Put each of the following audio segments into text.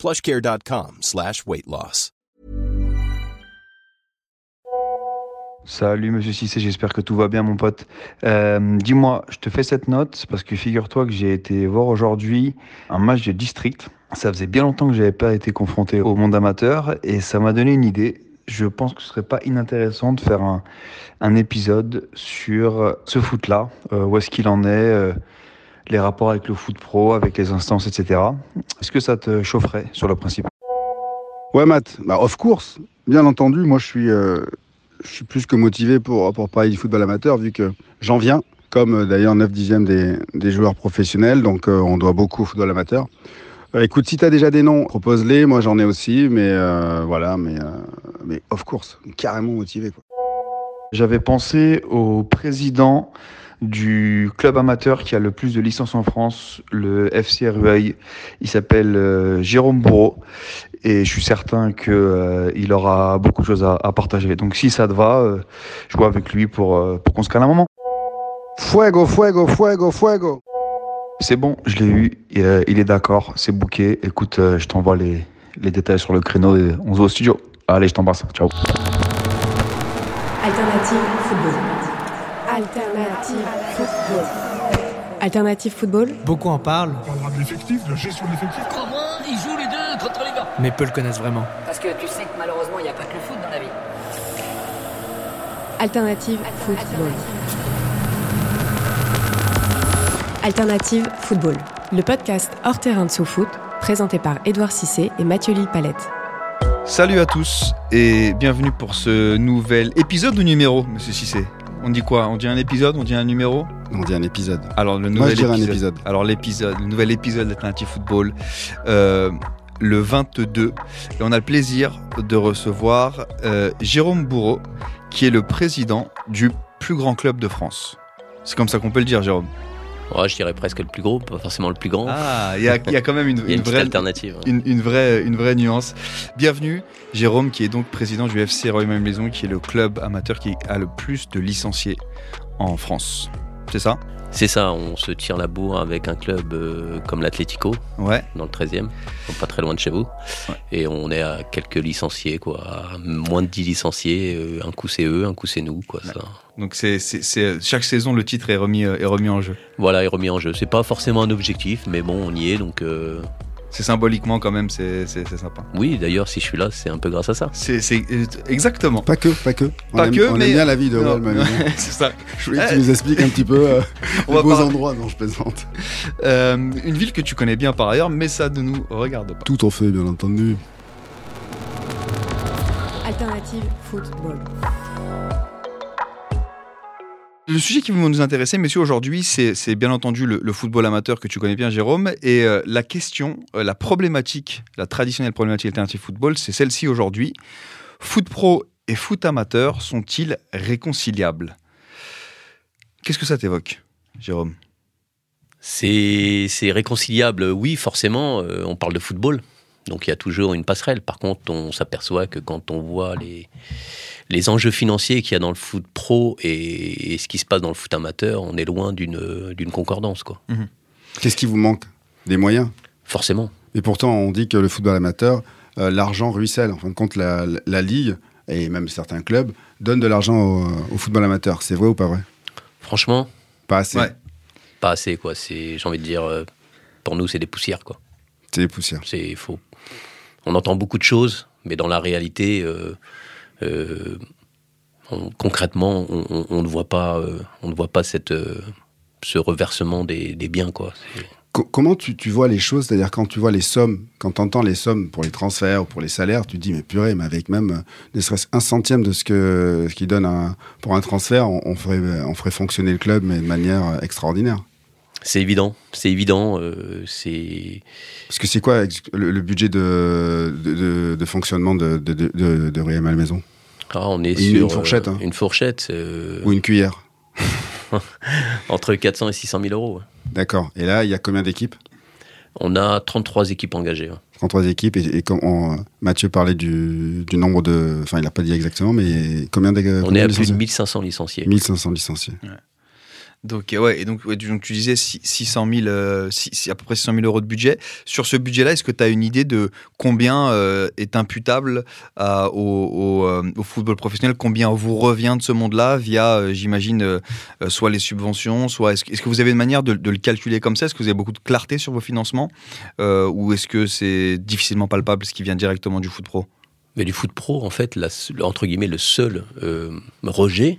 plushcare.com slash weight loss. Salut Monsieur Cissé, j'espère que tout va bien mon pote. Euh, Dis-moi, je te fais cette note parce que figure-toi que j'ai été voir aujourd'hui un match de district. Ça faisait bien longtemps que j'avais pas été confronté au monde amateur et ça m'a donné une idée. Je pense que ce serait pas inintéressant de faire un, un épisode sur ce foot-là, euh, où est-ce qu'il en est, euh, les rapports avec le foot pro, avec les instances, etc. Est-ce que ça te chaufferait sur le principe? Ouais, Matt, bah, of course, bien entendu, moi je suis, euh, je suis plus que motivé pour, pour parler du football amateur, vu que j'en viens, comme euh, d'ailleurs 9 dixièmes des, des joueurs professionnels, donc euh, on doit beaucoup au football amateur. Écoute, si tu as déjà des noms, propose-les, moi j'en ai aussi, mais voilà, mais, mais of course, carrément motivé. J'avais pensé au président du club amateur qui a le plus de licences en France, le FC Rueil. Il s'appelle euh, Jérôme Bourreau et je suis certain que euh, il aura beaucoup de choses à, à partager. Donc si ça te va, euh, je vois avec lui pour, euh, pour qu'on se calme un moment. Fuego, fuego, fuego, fuego C'est bon, je l'ai eu, il, euh, il est d'accord, c'est booké. Écoute, euh, je t'envoie les, les détails sur le créneau et on se voit au studio. Allez, je t'embrasse. Ciao. Alternative football. Alternative football. Alternative football. Beaucoup en parlent, On parlera de l'effectif, de la gestion de l'effectif. Comment ils jouent les deux contre les gars mais peu le connaissent vraiment. Parce que tu sais que malheureusement, il n'y a pas que le foot dans la vie. Alternative football. Alternative football. Le podcast hors terrain de sous-foot, présenté par Édouard Cissé et Mathieu Lille-Palette. Salut à tous et bienvenue pour ce nouvel épisode ou numéro, monsieur Cissé. On dit quoi? On dit un épisode? On dit un numéro? On dit un épisode. Alors le Moi, nouvel je dirais un épisode. épisode. Alors l'épisode, le nouvel épisode d'Alternative Football, euh, le 22. Et on a le plaisir de recevoir euh, Jérôme Bourreau, qui est le président du plus grand club de France. C'est comme ça qu'on peut le dire, Jérôme. Ouais, je dirais presque le plus gros, pas forcément le plus grand. Ah, il y a, il y a quand même une, vraie alternative. une, une vraie, une vraie nuance. Bienvenue, Jérôme, qui est donc président du FC Roy Maison, qui est le club amateur qui a le plus de licenciés en France. C'est ça C'est ça, on se tire la bourre avec un club euh, comme l'Atlético, Ouais. dans le 13e, donc pas très loin de chez vous. Ouais. Et on est à quelques licenciés, quoi. à moins de 10 licenciés. euh, un coup c'est eux, un coup c'est nous, quoi. Ça. Donc c'est, chaque saison, le titre est remis, euh, est remis en jeu. Voilà, est remis en jeu. C'est pas forcément un objectif, mais bon, on y est, donc euh, C'est symboliquement quand même, c'est, sympa. oui, d'ailleurs, si je suis là, c'est un peu grâce à ça. C'est, euh, exactement. Pas que, pas que. On Pas aime, que, on mais- aime bien la vie de Real Madrid. c'est ça. Je voulais que tu nous expliques un petit peu euh, On les beaux parler- endroits. Non, je plaisante. Euh, une ville que tu connais bien par ailleurs, mais ça ne nous regarde pas. Tout en fait, bien entendu. Alternative football. Le sujet qui va nous intéresser, messieurs, aujourd'hui, c'est bien entendu le, football amateur que tu connais bien, Jérôme. Et euh, la question, euh, la problématique, la traditionnelle problématique alternative football, c'est celle-ci aujourd'hui. Foot pro et foot amateur sont-ils réconciliables? Qu'est-ce que ça t'évoque, Jérôme? C'est c'est réconciliable, oui, forcément. euh, on parle de football, donc il y a toujours une passerelle. Par contre, on s'aperçoit que quand on voit les, les enjeux financiers qu'il y a dans le foot pro et, et ce qui se passe dans le foot amateur, on est loin d'une d'une concordance, quoi. Qu'est-ce qui vous manque Des moyens? Forcément. Et pourtant, on dit que le football amateur, euh, l'argent ruisselle. En fin de compte, la, la- la ligue et même certains clubs donnent de l'argent au, au football amateur. C'est vrai ou pas vrai? Franchement, Pas assez. Ouais. pas assez, quoi. C'est, j'ai envie de dire, euh, pour nous, c'est des poussières, quoi. C'est des poussières. C'est faux. On entend beaucoup de choses, mais dans la réalité, euh, euh, on- concrètement, on, ne voit pas, euh, on ne voit pas cette, ce reversement des, des biens, quoi. Comment tu, tu vois les choses? C'est-à-dire quand tu vois les sommes, quand tu entends les sommes pour les transferts ou pour les salaires, tu te dis mais purée, mais avec même ne serait-ce un centième de ce que ce qu'ils donnent un- pour un transfert, on, ferait, on ferait fonctionner le club mais de manière extraordinaire. C'est évident, c'est évident. euh, c'est Parce que c'est quoi le, le budget de, de, de- de fonctionnement de, de, de, Malmaison ah, on est Une- sur une fourchette, euh, hein. une fourchette euh, Ou une cuillère entre 400 et 600 000 euros. D'accord. Et là, il y a combien d'équipes? On a 33 équipes engagées. ouais. 33 équipes. Et, on- Mathieu parlait du, du nombre de. Enfin, il n'a pas dit exactement, mais combien de. On est à plus de 1500 licenciés. 1500 licenciés. Donc, euh, ouais, et donc, tu, disais six- 600 000, euh, à peu près 600 000 euros de budget. Sur ce budget-là, est-ce que tu as une idée de combien euh, est imputable euh, au football professionnel? Combien vous revient de ce monde-là via, j'imagine, soit les subventions, soit. Est-ce que, vous avez une manière de, le calculer comme ça? Est-ce que vous avez beaucoup de clarté sur vos financements Ou est-ce que c'est difficilement palpable ce qui vient directement du foot pro? Mais du foot pro, en fait, entre guillemets, le seul rejet,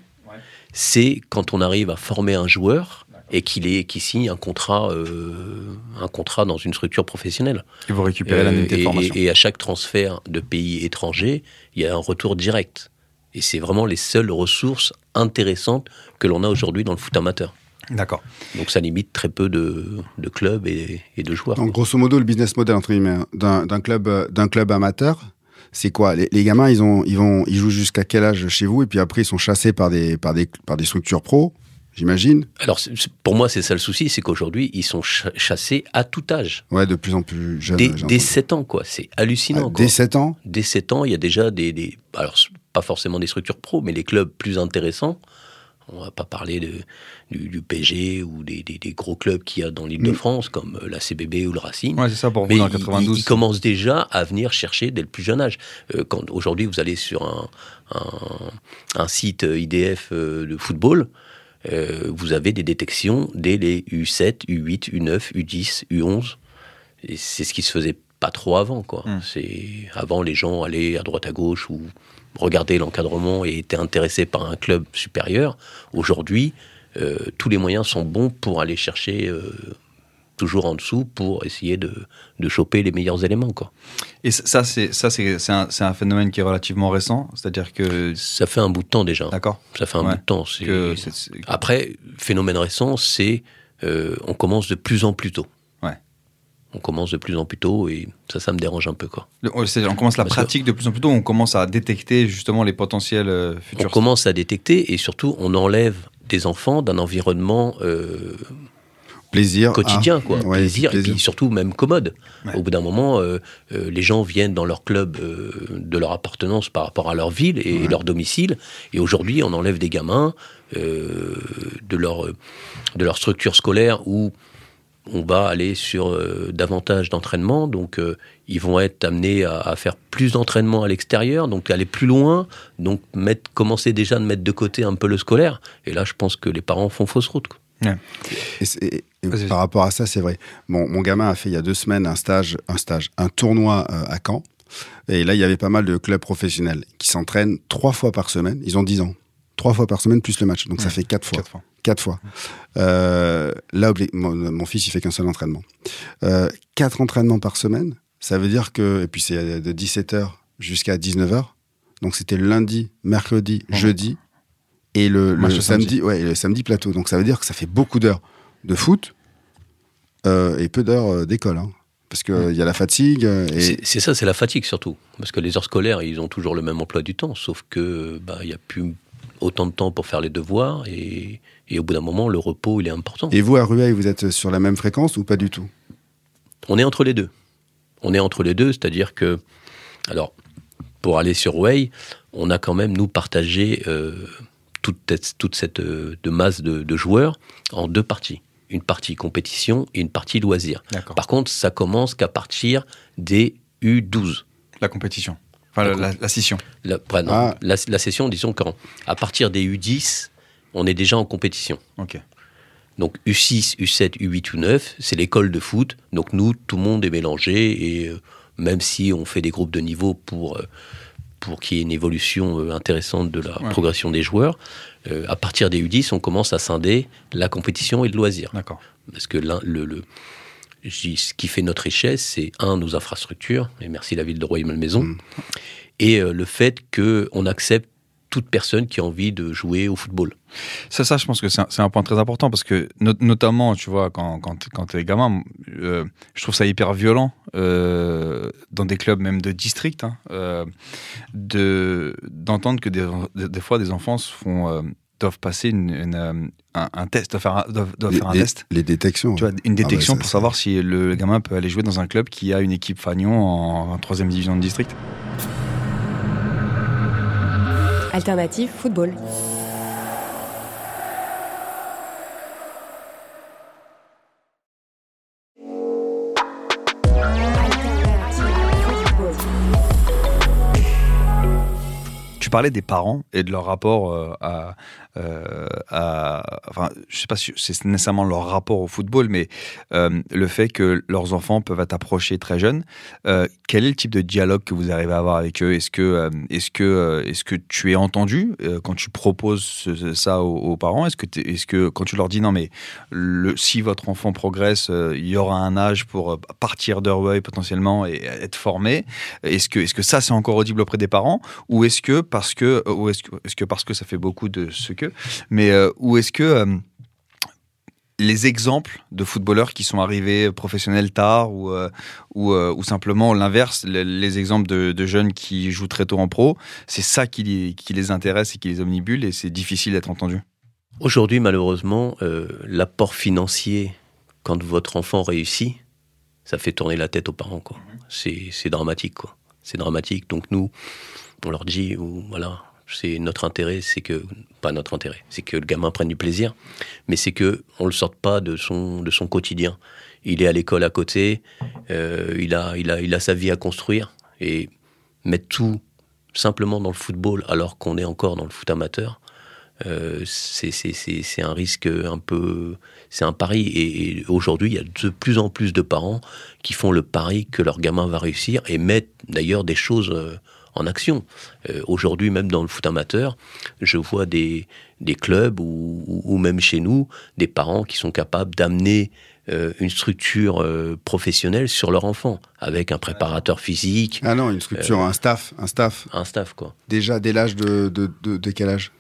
c'est quand on arrive à former un joueur et qu'il est qui signe un contrat, euh, un contrat dans une structure professionnelle. Et vous récupérez Euh, l'indemnité de et, formation et- et à chaque transfert de pays étranger, il y a un retour direct. Et c'est vraiment les seules ressources intéressantes que l'on a aujourd'hui dans le foot amateur. D'accord. Donc ça limite très peu de, de clubs et, et de joueurs. Donc, grosso modo, le business model entre guillemets hein, d'un d'un club, euh, d'un club amateur, c'est quoi les, les gamins, ils, ont, ils, vont, ils jouent jusqu'à quel âge chez vous? Et puis après, ils sont chassés par des, par des, par des structures pro, j'imagine Alors pour moi, c'est ça le souci, c'est qu'aujourd'hui, ils sont cha- chassés à tout âge. Ouais, de plus en plus jeunes. Dès, dès entendu. 7 ans, quoi. C'est hallucinant. Ah, dès 7 ans? Dès 7 ans, il y a déjà des, des- alors pas forcément des structures pro, mais les clubs plus intéressants. On va pas parler de, du, du PSG ou des, des- des gros clubs qu'il y a dans l'île de Mm. France, comme euh, la CBB ou le Racing. Ouais, c'est ça pour vous Mais le ils- 92. ils, commencent déjà à venir chercher dès le plus jeune âge. Euh, quand aujourd'hui vous allez sur un, un, un site IDF euh, de football, euh, vous avez des détections dès les U7, U8, U9, U10, U11. Et c'est ce qui se faisait pas trop avant, quoi. Mm. C'est avant les gens allaient à droite à gauche ou regardaient l'encadrement et étaient intéressés par un club supérieur. Aujourd'hui, euh, tous les moyens sont bons pour aller chercher euh, toujours en dessous pour essayer de, de choper les meilleurs éléments, quoi. Et ça, c'est ça, c'est c'est un, c'est un phénomène qui est relativement récent, c'est-à-dire que Ça fait un bout de temps déjà. d'accord. Ça fait un Ouais. bout de temps. c'est- Que Après, phénomène récent, c'est euh, on commence de plus en plus tôt. On commence de plus en plus tôt et ça, ça me dérange un peu, quoi. Le- on on commence la pratique de plus en plus tôt, on commence à détecter justement les potentiels euh, On futurs. commence à détecter et surtout on enlève des enfants d'un environnement euh, Plaisir. quotidien, ah, quoi. ouais, plaisir, et puis surtout même commode. Ouais. Au bout d'un moment, euh, euh, les gens viennent dans leur club euh, de leur appartenance par rapport à leur ville et Ouais. leur domicile. Et aujourd'hui, on enlève des gamins euh, de, leur, euh, de leur structure scolaire où on va aller sur euh, davantage d'entraînement. Donc, euh, ils vont être amenés à, à faire plus d'entraînement à l'extérieur, donc aller plus loin, donc mettre, commencer déjà de mettre de côté un peu le scolaire. Et là, je pense que les parents font fausse route. quoi. Et c'est- et Vas-y, par rapport à ça, c'est vrai. Mon, mon gamin a fait il y a deux semaines un stage, un stage, un tournoi euh, à Caen. Et là, il y avait pas mal de clubs professionnels qui s'entraînent trois fois par semaine. Ils ont 10 ans. Trois fois par semaine plus le match. Donc ça fait quatre fois. Quatre fois. Quatre fois. Euh, là, mon, mon fils, il fait qu'un seul entraînement. Euh, quatre entraînements par semaine, ça veut dire que. Et puis c'est de 17h jusqu'à 19h. Donc c'était lundi, mercredi, jeudi. Et le, samedi, samedi. ouais, et le samedi plateau. Donc ça veut dire que ça fait beaucoup d'heures de foot euh, et peu d'heures euh, d'école. hein. Parce qu'il y a la fatigue. euh, et C'est ça, c'est la fatigue surtout. Parce que les heures scolaires, ils ont toujours le même emploi du temps, sauf que bah, il n'y a plus autant de temps pour faire les devoirs et, et au bout d'un moment, le repos, il est important. Et vous, à Rueil, vous êtes sur la même fréquence ou pas du tout? On est entre les deux. On est entre les deux, c'est-à-dire que, alors, pour aller sur Way, on a quand même, nous, partagé euh, toute, cette- toute cette euh, de masse de, de joueurs en deux parties. Une partie compétition et une partie loisir. D'accord. Par contre, ça commence qu'à partir des U12. La compétition. Enfin, la, la- la scission. La, ouais, non, Ah. la, la session, disons qu'à partir des U10, on est déjà en compétition. Ok. Donc U6, U7, U8, U9, c'est l'école de foot. Donc nous, tout le monde est mélangé et euh, même si on fait des groupes de niveau pour, euh, pour qu'il y ait une évolution euh, intéressante de la Ouais. progression des joueurs, euh, à partir des U10, on commence à scinder la compétition et le loisir. D'accord. Parce que l'un- le, ce qui fait notre richesse, c'est un, nos infrastructures, et merci la ville de Royaume-Malmaison, Mm. et euh, le fait qu'on accepte toute personne qui a envie de jouer au football. Ça, ça, je pense que c'est un, point très important parce que, no- notamment, tu vois, quand, quand, quand t'es gamin, euh, je trouve ça hyper violent euh, dans des clubs même de district, hein, euh, de d'entendre que des, fois des enfants se font euh, doivent passer une, une, euh, un, un test, doivent faire un, doivent, doivent Les, faire un les- test. les détections. Tu vois, une détection Ah bah, ça, pour savoir si le gamin peut aller jouer dans un club qui a une équipe fagnon en, en troisième division de district. Alternative football. Tu parlais des parents et de leur rapport euh, à, euh, à- Enfin, je sais pas si c'est nécessairement leur rapport au football, mais euh, le fait que leurs enfants peuvent être approchés très jeunes. Euh, quel est le type de dialogue que vous arrivez à avoir avec eux? Est-ce que, euh, est-ce que, est-ce que tu es entendu quand tu proposes ça aux, parents? Est-ce que, est-ce que quand tu leur dis non, mais si votre enfant progresse, il y aura un âge pour partir d'Urway potentiellement et être formé Est-ce que, est-ce que ça c'est encore audible auprès des parents? Ou est-ce que parce que est-ce que, est-ce que parce que ça fait beaucoup de ce mais euh, ou est-ce que euh, les exemples de footballeurs qui sont arrivés professionnels tard ou euh, ou, euh, ou simplement l'inverse les, les exemples de, de jeunes qui jouent très tôt en pro c'est ça qui, les- qui les intéresse et qui les omnibule et c'est difficile d'être entendu Aujourd'hui, malheureusement, euh, l'apport financier, quand votre enfant réussit, ça fait tourner la tête aux parents. quoi. C'est dramatique. C'est dramatique. Donc nous, on leur dit, voilà, c'est notre intérêt, c'est que, pas notre intérêt, c'est que le gamin prenne du plaisir, mais c'est que on le sorte pas de son, de son quotidien. Il est à l'école à côté, euh, il, a, il, a, il a sa vie à construire, et mettre tout simplement dans le football alors qu'on est encore dans le foot amateur, euh, c'est un risque un peu. C'est un pari. Et, et aujourd'hui, il y a de plus en plus de parents qui font le pari que leur gamin va réussir et mettent d'ailleurs des choses euh, en action. Euh, aujourd'hui, même dans le foot amateur, je vois des, des clubs ou, ou- ou même chez nous, des parents qui sont capables d'amener euh, une structure euh, professionnelle sur leur enfant, avec un préparateur physique, Ah non, une structure, un staff, un staff. un staff, quoi. Déjà dès l'âge de, de, de, de quel âge?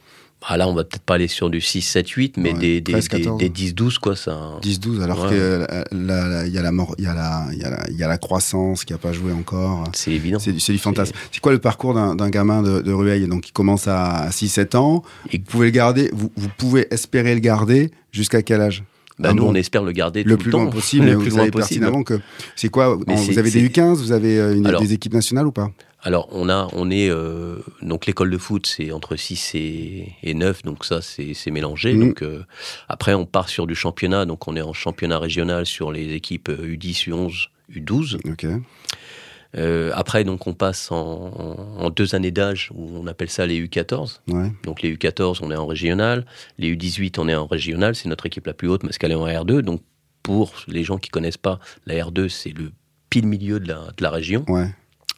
Ah là, on va peut-être pas aller sur du 6, 7, 8, mais Ouais, des, des, 13, des, 14. des 10, 12, quoi, ça. 10-12, alors Ouais. que euh, là, là, il y a la mort, y a la, y a la, y a la croissance qui a pas joué encore. C'est évident. C'est du, fantasme. C'est quoi le parcours d'un gamin de, de Rueil? Donc, il commence à 6-7 ans. Et- Vous pouvez le garder, vous, vous pouvez espérer le garder jusqu'à quel âge? Bah, Ah nous, on espère le garder Le tout plus le temps. possible, le vous plus savez loin possible. pertinemment que c'est quoi? Vous avez des c'est- U15, vous avez une- Alors- des équipes nationales ou pas? Alors, on a, on est euh, donc l'école de foot, c'est entre 6 et, et 9, donc ça, c'est mélangé. Donc euh, après, on part sur du championnat, donc on est en championnat régional sur les équipes euh, U10, U11, U12. Ok. Euh, après, donc on passe en, en- en deux années d'âge où on appelle ça les U14. Ouais. Donc les U14, on est en régional. Les U18, on est en régional. C'est notre équipe la plus haute parce qu'elle est en R2. Donc pour les gens qui connaissent pas, la R2, c'est le pile milieu de la, de la région. Ouais.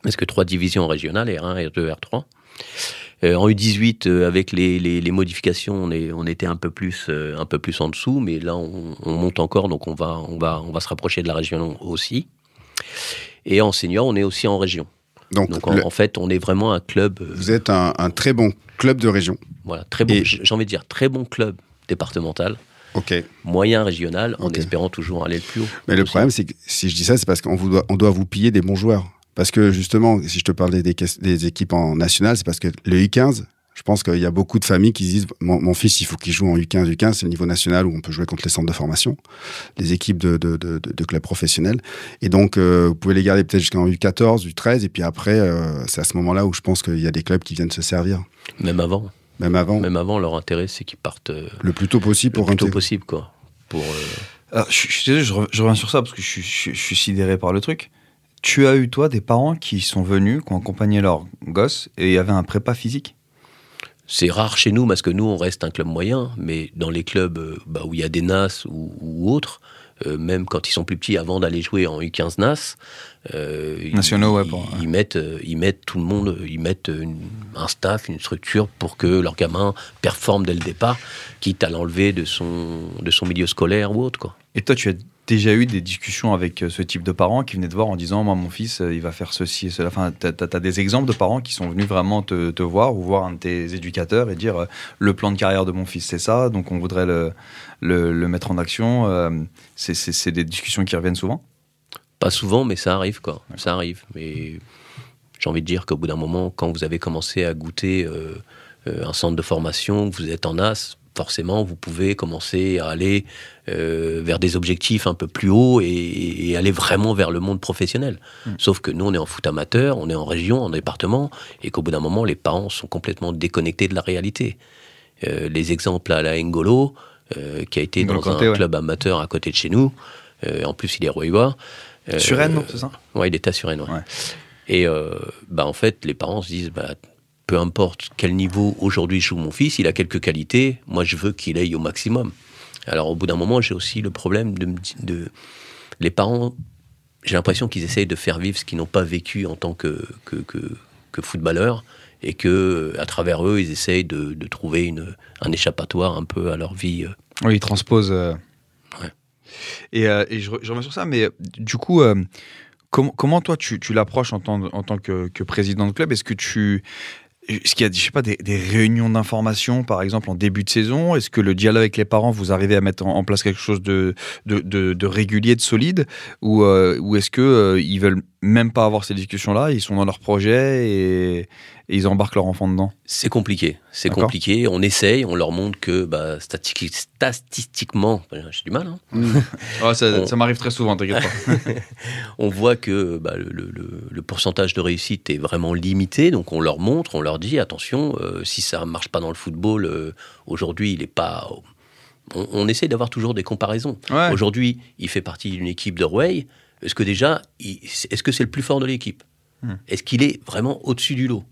Parce que trois divisions régionales, R1, R2, R3. Euh, en U18, euh, avec les, les- les modifications, on, est, on était un peu, plus, euh, un peu plus en dessous, mais là, on, on monte encore, donc on va, on, va, on va se rapprocher de la région aussi. Et en senior, on est aussi en région. Donc, Donc en, le- en fait, on est vraiment un club, euh, vous êtes un, un très bon club de région. voilà, très bon, Et- j'ai envie de dire, très bon club départemental, Ok. moyen régional, en espérant toujours aller le plus haut. Mais le Aussi. problème, c'est que si je dis ça, c'est parce qu'on vous doit, on doit vous piller des bons joueurs. Parce que justement, si je te parlais des, équipes en national, c'est parce que le U15, je pense qu'il y a beaucoup de familles qui se disent mon, mon fils, il faut qu'il joue en U15. U15, c'est le niveau national où on peut jouer contre les centres de formation, les équipes de, de, de, de- de clubs professionnels. Et donc, euh, vous pouvez les garder peut-être jusqu'en U14, U13. Et puis après, euh, c'est à ce moment-là où je pense qu'il y a des clubs qui viennent se servir. Même avant, Même avant, même avant, leur intérêt, c'est qu'ils partent euh, le plus tôt possible le pour plus tôt possible, quoi. Pour, euh, Alors, je, je suis désolé, je, je reviens sur ça parce que je suis sidéré par le truc. Tu as eu, toi, des parents qui sont venus, qui ont accompagné leur gosse et il y avait un prépa physique? C'est rare chez nous parce que nous, on reste un club moyen, mais dans les clubs euh, bah, où il y a des NAS ou, ou autres, euh, même quand ils sont plus petits, avant d'aller jouer en U15 NAS, euh, ils- Nationaux, ils, mettent, ils mettent tout le monde, ils mettent une- un staff, une structure pour que leur gamin performe dès le départ, quitte à l'enlever de son, de son milieu scolaire ou autre. Quoi. Et toi, tu as déjà eu des discussions avec euh, ce type de parents qui venaient te voir en disant Moi, mon fils, euh, il va faire ceci et cela. Enfin, tu as, des exemples de parents qui sont venus vraiment te, te, voir ou voir un de tes éducateurs et dire euh, Le plan de carrière de mon fils, c'est ça, donc on voudrait le, le, le mettre en action. C'est des discussions qui reviennent souvent? Pas souvent, mais ça arrive, quoi. Ça arrive. Mais j'ai envie de dire qu'au bout d'un moment, quand vous avez commencé à goûter euh, euh, un centre de formation, vous êtes en as, forcément, vous pouvez commencer à aller euh, vers des objectifs un peu plus hauts et, et aller vraiment vers le monde professionnel. Mm. Sauf que nous, on est en foot amateur, on est en région, en département, et qu'au bout d'un moment, les parents sont complètement déconnectés de la réalité. Euh, les exemples à la Ngolo, euh, qui a été N'Golo dans Kanté, un ouais. club amateur à côté de chez nous, en plus, il est royois. Sur Rennes, c'est ça Ouais, il était à Suresnes, ouais. Ouais. Et bah, en fait, les parents se disent, bah, peu importe quel niveau aujourd'hui joue mon fils, il a quelques qualités, moi je veux qu'il aille au maximum. Alors au bout d'un moment, j'ai aussi le problème de, les parents, j'ai l'impression qu'ils essayent de faire vivre ce qu'ils n'ont pas vécu en tant que, que, que, que footballeurs et que à travers eux, ils essayent de, de trouver une, un échappatoire un peu à leur vie. euh. Oui, il transpose. euh. Ouais. Et, euh, et je, je reviens sur ça, mais du coup, euh, com- comment toi tu, tu l'approches en tant, en tant que, que président de club? Est-ce que tu. Est-ce qu'il y a, je sais pas, des, réunions d'information, par exemple, en début de saison Est-ce que le dialogue avec les parents, vous arrivez à mettre en, place quelque chose de, de, de- régulier, de solide? Ou, euh, ou est-ce que euh, ils veulent même pas avoir ces discussions-là Ils sont dans leur projet et, et ils embarquent leur enfant dedans C'est compliqué, c'est compliqué. On essaye, on leur montre que bah, statistiquement, statistiquement, j'ai du mal, hein, Ouais, ça, On- ça m'arrive très souvent, t'inquiète pas. on voit que bah, le, le- le- le pourcentage de réussite est vraiment limité, donc on leur montre, on leur dit attention, euh, si ça marche pas dans le football, euh, aujourd'hui il est pas. On, on essaie d'avoir toujours des comparaisons. Ouais. Aujourd'hui, il fait partie d'une équipe de Rouey. Est-ce que déjà, il- est-ce que c'est le plus fort de l'équipe? Hmm. Est-ce qu'il est vraiment au-dessus du lot?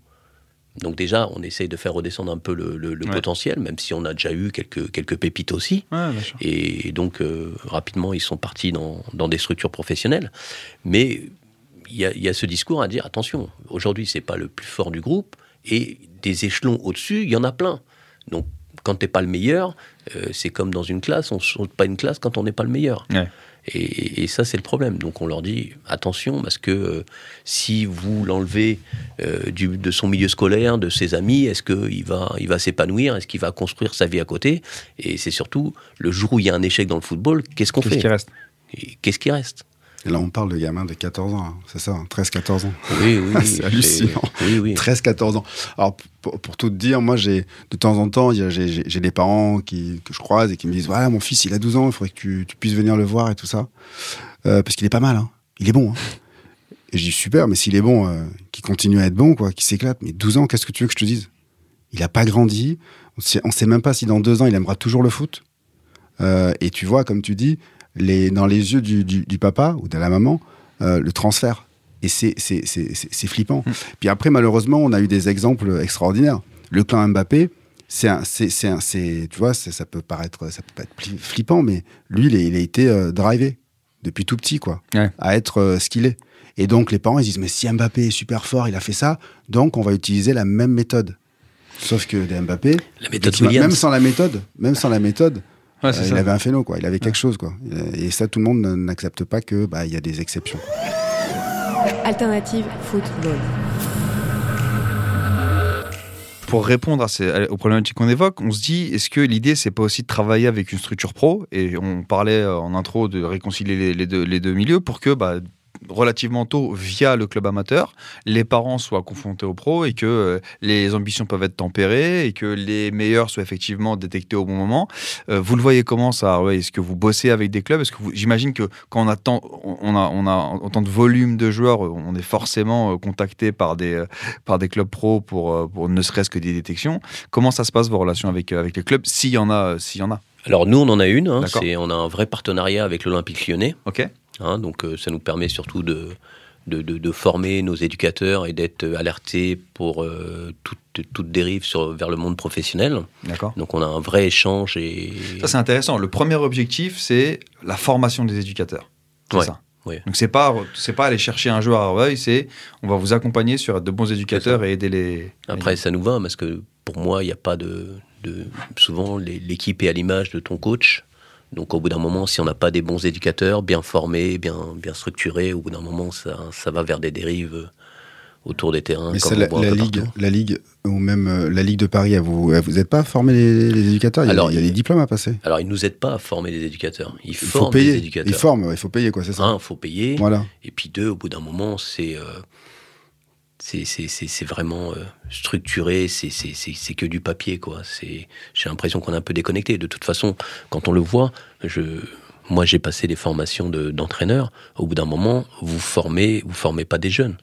Donc déjà, on essaye de faire redescendre un peu le, le- le Ouais. potentiel, même si on a déjà eu quelques, quelques pépites aussi. Ouais. Et donc, euh, rapidement, ils sont partis dans, dans des structures professionnelles. Mais il y a, il y a ce discours à dire attention, aujourd'hui, c'est pas le plus fort du groupe, et des échelons au-dessus, il y en a plein. Donc, quand t'es pas le meilleur, euh, c'est comme dans une classe, on saute pas une classe quand on n'est pas le meilleur. Ouais. Et, et ça, c'est le problème. Donc, on leur dit attention, parce que euh, si vous l'enlevez euh, du- de son milieu scolaire, de ses amis, est-ce qu'il va, il va s'épanouir? Est-ce qu'il va construire sa vie à côté? Et c'est surtout, le jour où il y a un échec dans le football, qu'est-ce qu'on Qu'est-ce fait? qui reste? Qu'est-ce qui reste? Et là, on parle de gamins de 14 ans, hein, c'est ça, hein, 13-14 ans. Oui, oui, oui. C'est hallucinant. Oui, oui. 13-14 ans. Alors, pour, pour tout te dire, moi, j'ai de temps en temps, j'ai des parents qui, que je croise et qui me disent Voilà, mon fils, il a 12 ans, il faudrait que tu, tu puisses venir le voir et tout ça. Euh, parce qu'il est pas mal, hein. il est bon. hein. Et je dis Super, mais s'il est bon, euh, qu'il continue à être bon, quoi, qu'il s'éclate. Mais 12 ans, qu'est-ce que tu veux que je te dise? Il a pas grandi. On sait, on sait même pas si dans deux ans, il aimera toujours le foot. Euh, et tu vois, comme tu dis, les, dans les yeux du, du- du papa ou de la maman, euh, le transfert. Et c'est flippant. Puis après, malheureusement, on a eu des exemples extraordinaires. Le clan Mbappé, c'est tu vois, ça peut paraître, ça peut être flippant, mais lui, il, est- il a été euh, drivé depuis tout petit, quoi, Ouais. à être euh, ce qu'il est. Et donc, les parents, ils disent, mais si Mbappé est super fort, il a fait ça, donc on va utiliser la même méthode. Sauf que des Mbappé, La méthode même sans la méthode, même sans la méthode, Ouais, euh, il avait un phéno, quoi. Il avait quelque chose, quoi. Et ça, tout le monde n'accepte pas que, bah, il y a des exceptions. Alternative football. pour répondre à ces- aux problématiques qu'on évoque, on se dit est-ce que l'idée c'est pas aussi de travailler avec une structure pro? Et on parlait euh, en intro de réconcilier les, les deux, les deux milieux pour que bah, relativement tôt via le club amateur les parents soient confrontés aux pros et que euh, les ambitions peuvent être tempérées et que les meilleurs soient effectivement détectés au bon moment. Euh, vous le voyez comment ça ouais, Est-ce que vous bossez avec des clubs? Est-ce que j'imagine que quand on a tant on a on a autant de volume de joueurs, on est forcément euh, contacté par des par des clubs pro pour, pour ne serait-ce que des détections. Comment ça se passe vos relations avec, avec les clubs S'il y en a, s'il y en a? Alors nous, on en a une. hein, c'est- on a un vrai partenariat avec l'Olympique lyonnais. Ok. Hein, donc euh, ça nous permet surtout de, de, de- de former nos éducateurs et d'être alertés pour euh, toute, toute dérive sur, vers le monde professionnel. D'accord. Donc on a un vrai échange et... Ça c'est intéressant. Le premier objectif c'est la formation des éducateurs. C'est Ouais, ça. ouais. Donc c'est pas c'est pas aller chercher un joueur à Arveuil, c'est on va vous accompagner sur être de bons éducateurs et aider les. Après, ça nous va parce que pour moi, il n'y a pas de. de souvent, l'équipe est à l'image de ton coach. Donc au bout d'un moment, si on n'a pas des bons éducateurs, bien formés, bien, bien structurés, au bout d'un moment, ça, ça va vers des dérives autour des terrains. Mais comme la, ligue, partout. la ligue ou même euh, la ligue de Paris. Vous, vous êtes pas formé les, les éducateurs? Il y a- il y a, diplômes à passer. Alors ils nous aident pas à former des éducateurs. Ils Il forment faut payer. des éducateurs. Ils forment. Il faut payer quoi, c'est ça? Un, faut payer. Voilà. Et puis deux, au bout d'un moment, c'est euh, c'est vraiment euh, structuré, c'est que du papier, quoi. J'ai l'impression qu'on est un peu déconnecté. De toute façon, quand on le voit, moi j'ai passé des formations de- d'entraîneur. Au bout d'un moment, vous formez, vous formez pas des jeunes.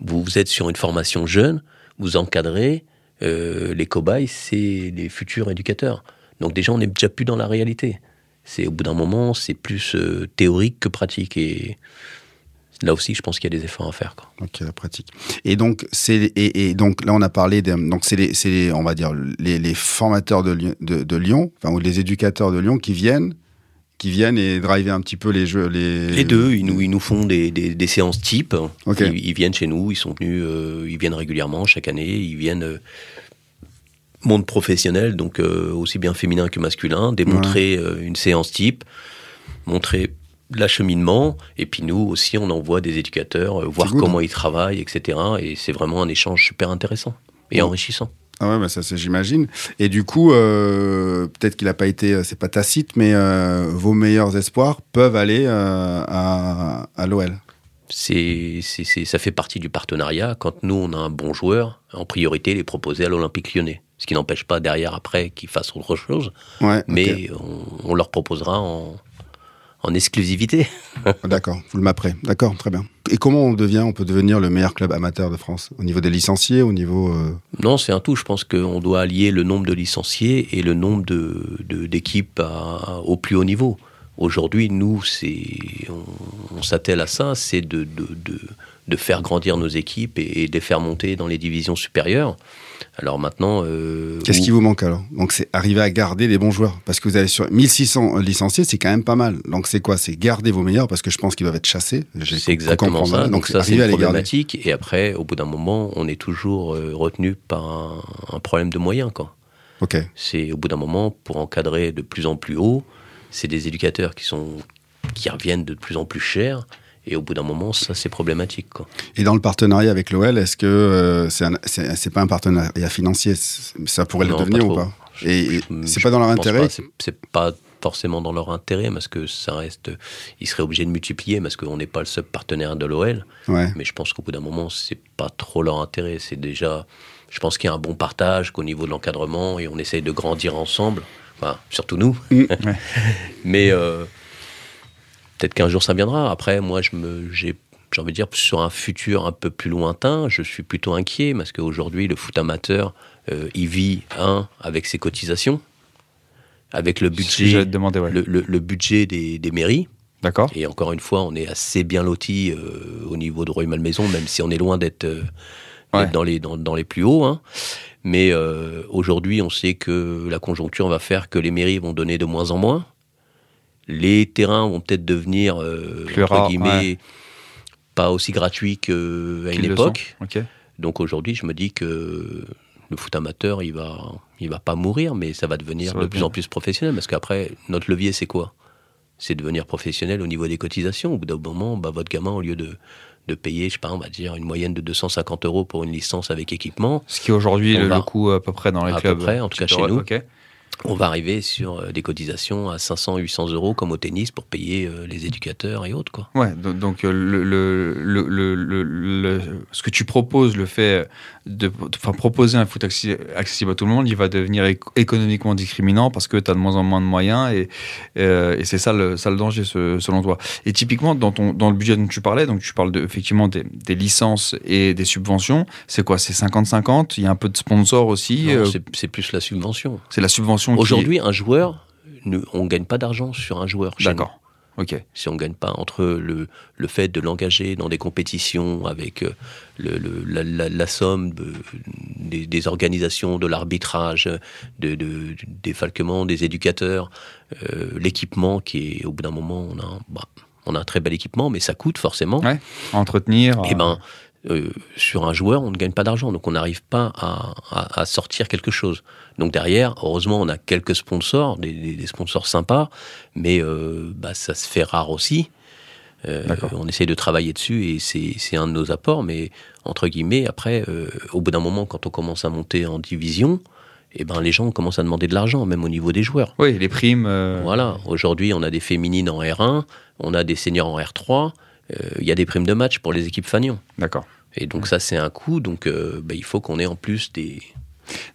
Vous, êtes sur une formation jeune, vous encadrez, euh, les cobayes, c'est les futurs éducateurs. Donc déjà, on n'est déjà plus dans la réalité. C'est au bout d'un moment, c'est plus euh, théorique que pratique. Là aussi, je pense qu'il y a des efforts à faire. Quoi. Ok, la pratique. Et donc, c'est et, et donc là, on a parlé des, donc c'est les, c'est les- on va dire les, les formateurs de, Lyon- de, de Lyon, enfin ou les éducateurs de Lyon qui viennent, qui viennent et driver un petit peu les jeux, les. Les deux, ils nous, ils nous font des, des- des séances type. Ok. Ils, ils viennent chez nous, ils sont venus, euh, ils viennent régulièrement chaque année. Ils viennent euh, monde professionnel, donc euh, aussi bien féminin que masculin, démontrer une séance type, montrer l'acheminement, et puis nous aussi, on envoie des éducateurs, euh, voir good. comment ils travaillent, etc. Et c'est vraiment un échange super intéressant et enrichissant. Ah ouais, bah ça, c'est j'imagine. Et du coup, euh, peut-être qu'il n'a pas été, euh, c'est pas tacite, mais euh, vos meilleurs espoirs peuvent aller euh, à, à l'OL. c'est, ça fait partie du partenariat. Quand nous, on a un bon joueur, en priorité, les proposer à l'Olympique lyonnais. Ce qui n'empêche pas derrière, après, qu'ils fassent autre chose. Ouais. Mais on, on leur proposera en, en exclusivité. D'accord, vous le mapperez. D'accord, très bien. Et comment on devient, on peut devenir le meilleur club amateur de France? Au niveau des licenciés, au niveau. euh, Non, c'est un tout. Je pense qu'on doit allier le nombre de licenciés et le nombre de, de- d'équipes à- au plus haut niveau. Aujourd'hui, nous, c'est, on, on s'attelle à ça, c'est de, de, de, de faire grandir nos équipes et, et de les faire monter dans les divisions supérieures. Alors maintenant, euh, Qu'est-ce qui vous manque alors Donc c'est arriver à garder les bons joueurs. Parce que vous avez sur 1600 licenciés, c'est quand même pas mal. Donc c'est quoi? C'est garder vos meilleurs parce que je pense qu'ils doivent être chassés. C'est exactement ça. Donc, ça, c'est arriver à une les garder. Et après, au bout d'un moment, on est toujours euh, retenu par un, un problème de moyens. Quoi. Ok. C'est au bout d'un moment, pour encadrer de plus en plus haut, c'est des éducateurs qui sont qui reviennent de plus en plus cher. Et au bout d'un moment, ça, c'est problématique. Quoi. Et dans le partenariat avec l'OL, est-ce que euh, c'est pas un partenariat financier Ça pourrait Non, le devenir pas ou pas? Et, c'est pas dans leur intérêt. C'est- pas forcément dans leur intérêt parce que ça reste. Ils seraient obligés de multiplier parce qu'on n'est pas le seul partenaire de l'OL. Ouais. Mais je pense qu'au bout d'un moment, c'est pas trop leur intérêt. C'est déjà, je pense qu'il y a un bon partage qu'au niveau de l'encadrement et on essaye de grandir ensemble. Enfin, surtout nous. Mm. Ouais. Mais euh, peut-être qu'un jour ça viendra. Après, moi, je me, j'ai, j'ai envie de dire, sur un futur un peu plus lointain, je suis plutôt inquiet parce qu'aujourd'hui, le foot amateur, euh, il vit un avec ses cotisations, avec le budget, te demander, ouais. le, le- le budget des, des mairies. D'accord. Et encore une fois, on est assez bien loti euh, au niveau de Roy-Malmaison, même si on est loin d'être euh, Ouais. dans, les, dans, dans les plus hauts. hein. Mais euh, aujourd'hui, on sait que la conjoncture va faire que les mairies vont donner de moins en moins. Les terrains vont peut-être devenir, euh, Plus entre guillemets, ouais. pas aussi gratuits qu'à une époque. Donc aujourd'hui, je me dis que le foot amateur, il va, il va pas mourir, mais ça va devenir Ça va de plus bien. en plus professionnel. Parce qu'après, notre levier, c'est quoi? C'est devenir professionnel au niveau des cotisations. Au bout d'un moment, bah, votre gamin, au lieu de, de payer, je sais pas, on va dire une moyenne de 250 euros pour une licence avec équipement, Ce qui est aujourd'hui On le, va- le coût à peu près dans les À peu clubs. près, en tout cas chez nous. On va arriver sur euh, des cotisations à 500, 800 euros comme au tennis pour payer euh, les éducateurs et autres. Quoi. Ouais, do- donc euh, le, le- le- ce que tu proposes, le fait de enfin, proposer un foot accessi- accessible à tout le monde, il va devenir éco- économiquement discriminant parce que tu as de moins en moins de moyens et, euh, et c'est ça le, ça le danger ce- selon toi. Et typiquement, dans, ton, dans le budget dont tu parlais, donc tu parles de, effectivement des, des licences et des subventions, c'est quoi? C'est 50-50 Il y a un peu de sponsor aussi euh, c'est- plus la subvention. C'est la subvention qui- Aujourd'hui, un joueur, ne- on ne gagne pas d'argent sur un joueur. D'accord. Ok. si on ne gagne pas entre le, le fait de l'engager dans des compétitions avec euh, le, le- la, la- la somme de- des, des organisations, de l'arbitrage, de, de- du défalquement des éducateurs, euh, l'équipement qui est au bout d'un moment, on a, un- bah, on a un très bel équipement, mais ça coûte forcément. Ouais. Entretenir. Eh euh, ben, euh, sur un joueur, on ne gagne pas d'argent, donc on n'arrive pas à, à- à sortir quelque chose. Donc derrière, heureusement, on a quelques sponsors, des, sponsors sympas, mais euh, bah, ça se fait rare aussi. Euh, on essaye de travailler dessus et c'est un de nos apports, mais entre guillemets, après, au bout d'un moment, quand on commence à monter en division, eh ben, les gens commencent à demander de l'argent, même au niveau des joueurs. Oui, les primes. Voilà, aujourd'hui, on a des féminines en R1, on a des seniors en R3, euh, il y a des primes de match pour les équipes Fagnon. D'accord. Et donc ça, c'est un coût, donc euh, bah, il faut qu'on ait en plus des...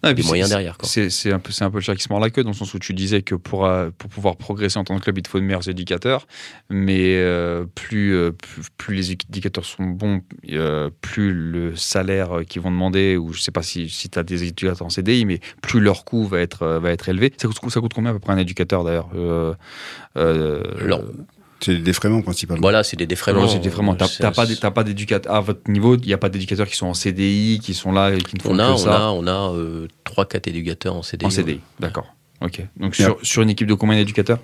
Non, moyens derrière. C'est un peu, un peu le chat qui se mord la queue dans le sens où tu disais que pour euh, pour pouvoir progresser en tant que club, il te faut de meilleurs éducateurs, mais euh, plus, euh, plus plus les éducateurs sont bons, euh, plus le salaire euh, qu'ils vont demander, ou je sais pas si, si tu as des éducateurs en CDI, mais plus leur coût va être euh, va être élevé. Ça coûte, ça coûte combien à peu près un éducateur d'ailleurs euh, euh, C'est le défraiement principalement. Voilà, c'est des défraiements. alors, c'était vraiment. T'as C'est pas, t'as pas d'éducateur à votre niveau. Il n'y a pas d'éducateurs qui sont en CDI, qui sont là et qui ne font On a, que on ça a, on a euh, 3-4 éducateurs en CDI. en CDI. D'accord. Ok. Donc sur, sur une équipe de combien d'éducateurs?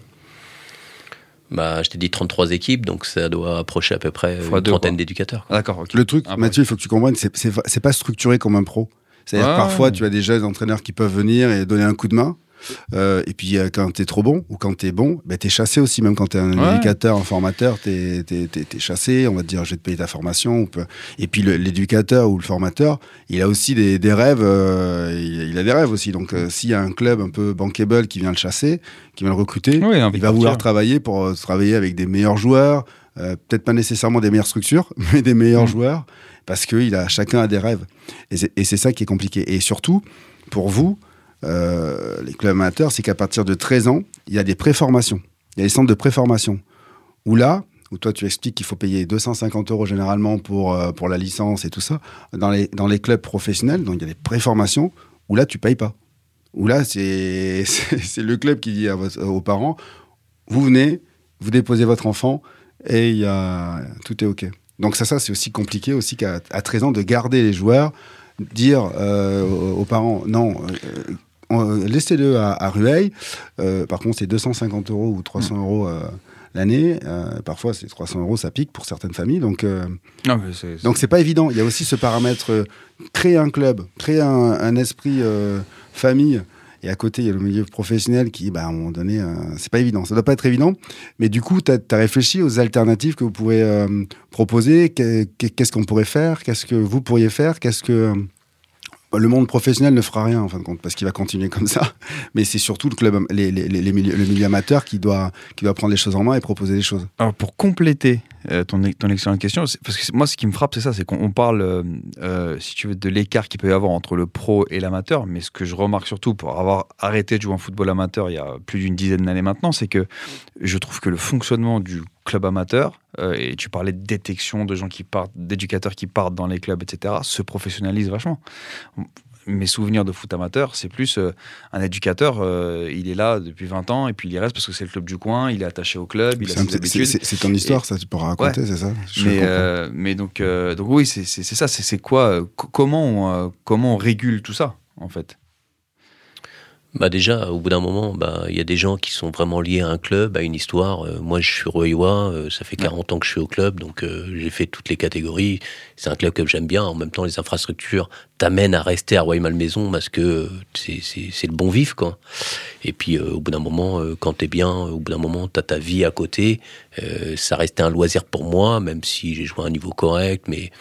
Bah, je t'ai dit 33 équipes, donc ça doit approcher à peu près Fois une deux, trentaine quoi. d'éducateurs. Ah, D'accord. Le truc, Ah, Mathieu, il faut que tu comprennes, c'est c'est c'est pas structuré comme un pro. C'est-à-dire que parfois, tu as des jeunes entraîneurs qui peuvent venir et donner un coup de main. Euh, et puis, quand tu es trop bon ou quand tu es bon, ben, tu es chassé aussi. Même quand tu es un Ouais. éducateur, un formateur, tu es, chassé. On va te dire, je vais te payer ta formation. peut- Et puis, l'éducateur ou le formateur, il a aussi des, des rêves. euh, il, il a des rêves aussi. Donc, euh, s'il y a un club un peu bankable qui vient le chasser, qui vient le recruter, Oui, il va vouloir travailler pour travailler avec des meilleurs joueurs, euh, peut-être pas nécessairement des meilleures structures, mais des meilleurs Mm. joueurs, parce que il a, chacun a des rêves. Et c'est ça qui est compliqué. Et surtout, pour vous, euh, les clubs amateurs, c'est qu'à partir de 13 ans, il y a des préformations. Il y a des centres de préformation. Où là, où toi tu expliques qu'il faut payer 250 euros généralement pour, euh, pour la licence et tout ça, dans les, dans les clubs professionnels, donc il y a des préformations, où là tu payes pas. Où là, c'est le club qui dit aux parents, vous venez, vous déposez votre enfant et y a, tout est OK. Donc ça, ça c'est aussi compliqué aussi qu'à à 13 ans de garder les joueurs, dire euh, aux, parents, non, laissez-le à, à Rueil. Euh, par contre, c'est 250 euros ou 300 euros euh, l'année. Euh, parfois, c'est 300 euros, ça pique pour certaines familles. Donc, euh, Non, mais c'est- donc c'est pas évident. Il y a aussi ce paramètre euh, créer un club, créer un, un esprit euh, famille. Et à côté, il y a le milieu professionnel qui, bah, à un moment donné, euh, c'est pas évident. Ça doit pas être évident. Mais du coup, tu as, réfléchi aux alternatives que vous pouvez euh, proposer. Qu'est- Qu'est-ce qu'on pourrait faire? Qu'est-ce que vous pourriez faire? Qu'est-ce que euh, le monde professionnel ne fera rien en fin de compte parce qu'il va continuer comme ça. Mais c'est surtout le club, les, les- les le milieu amateur qui doit, prendre les choses en main et proposer des choses. Alors pour compléter euh, ton, excellente question, parce que moi ce qui me frappe c'est ça, c'est qu'on on parle, euh, euh, si tu veux, de l'écart qu'il peut y avoir entre le pro et l'amateur, mais ce que je remarque surtout pour avoir arrêté de jouer en football amateur il y a plus d'une dizaine d'années maintenant, c'est que je trouve que le fonctionnement du club amateur, euh, et tu parlais de détection de gens qui partent, d'éducateurs qui partent dans les clubs, etc., se professionnalise vachement. Mes souvenirs de foot amateur, c'est plus euh, un éducateur, euh, il est là depuis 20 ans et puis il y reste parce que c'est le club du coin, il est attaché au club, il a C'est ses ton histoire, ça, tu pourras raconter, c'est ça? Je Mais, donc, donc oui, c'est ça. C'est quoi co- comment, on, comment on régule tout ça, en fait? Bah déjà, au bout d'un moment, bah, il y a des gens qui sont vraiment liés à un club, à une histoire. Euh, moi, je suis Royois, euh, ça fait 40 ans que je suis au club, donc euh, j'ai fait toutes les catégories. C'est un club que j'aime bien. En même temps, les infrastructures t'amènent à rester à Roy-Malmaison parce que euh, c'est- le bon vif, quoi. Et puis, au bout d'un moment, quand t'es bien, au bout d'un moment, t'as ta vie à côté. Ça restait un loisir pour moi, même si j'ai joué à un niveau correct, mais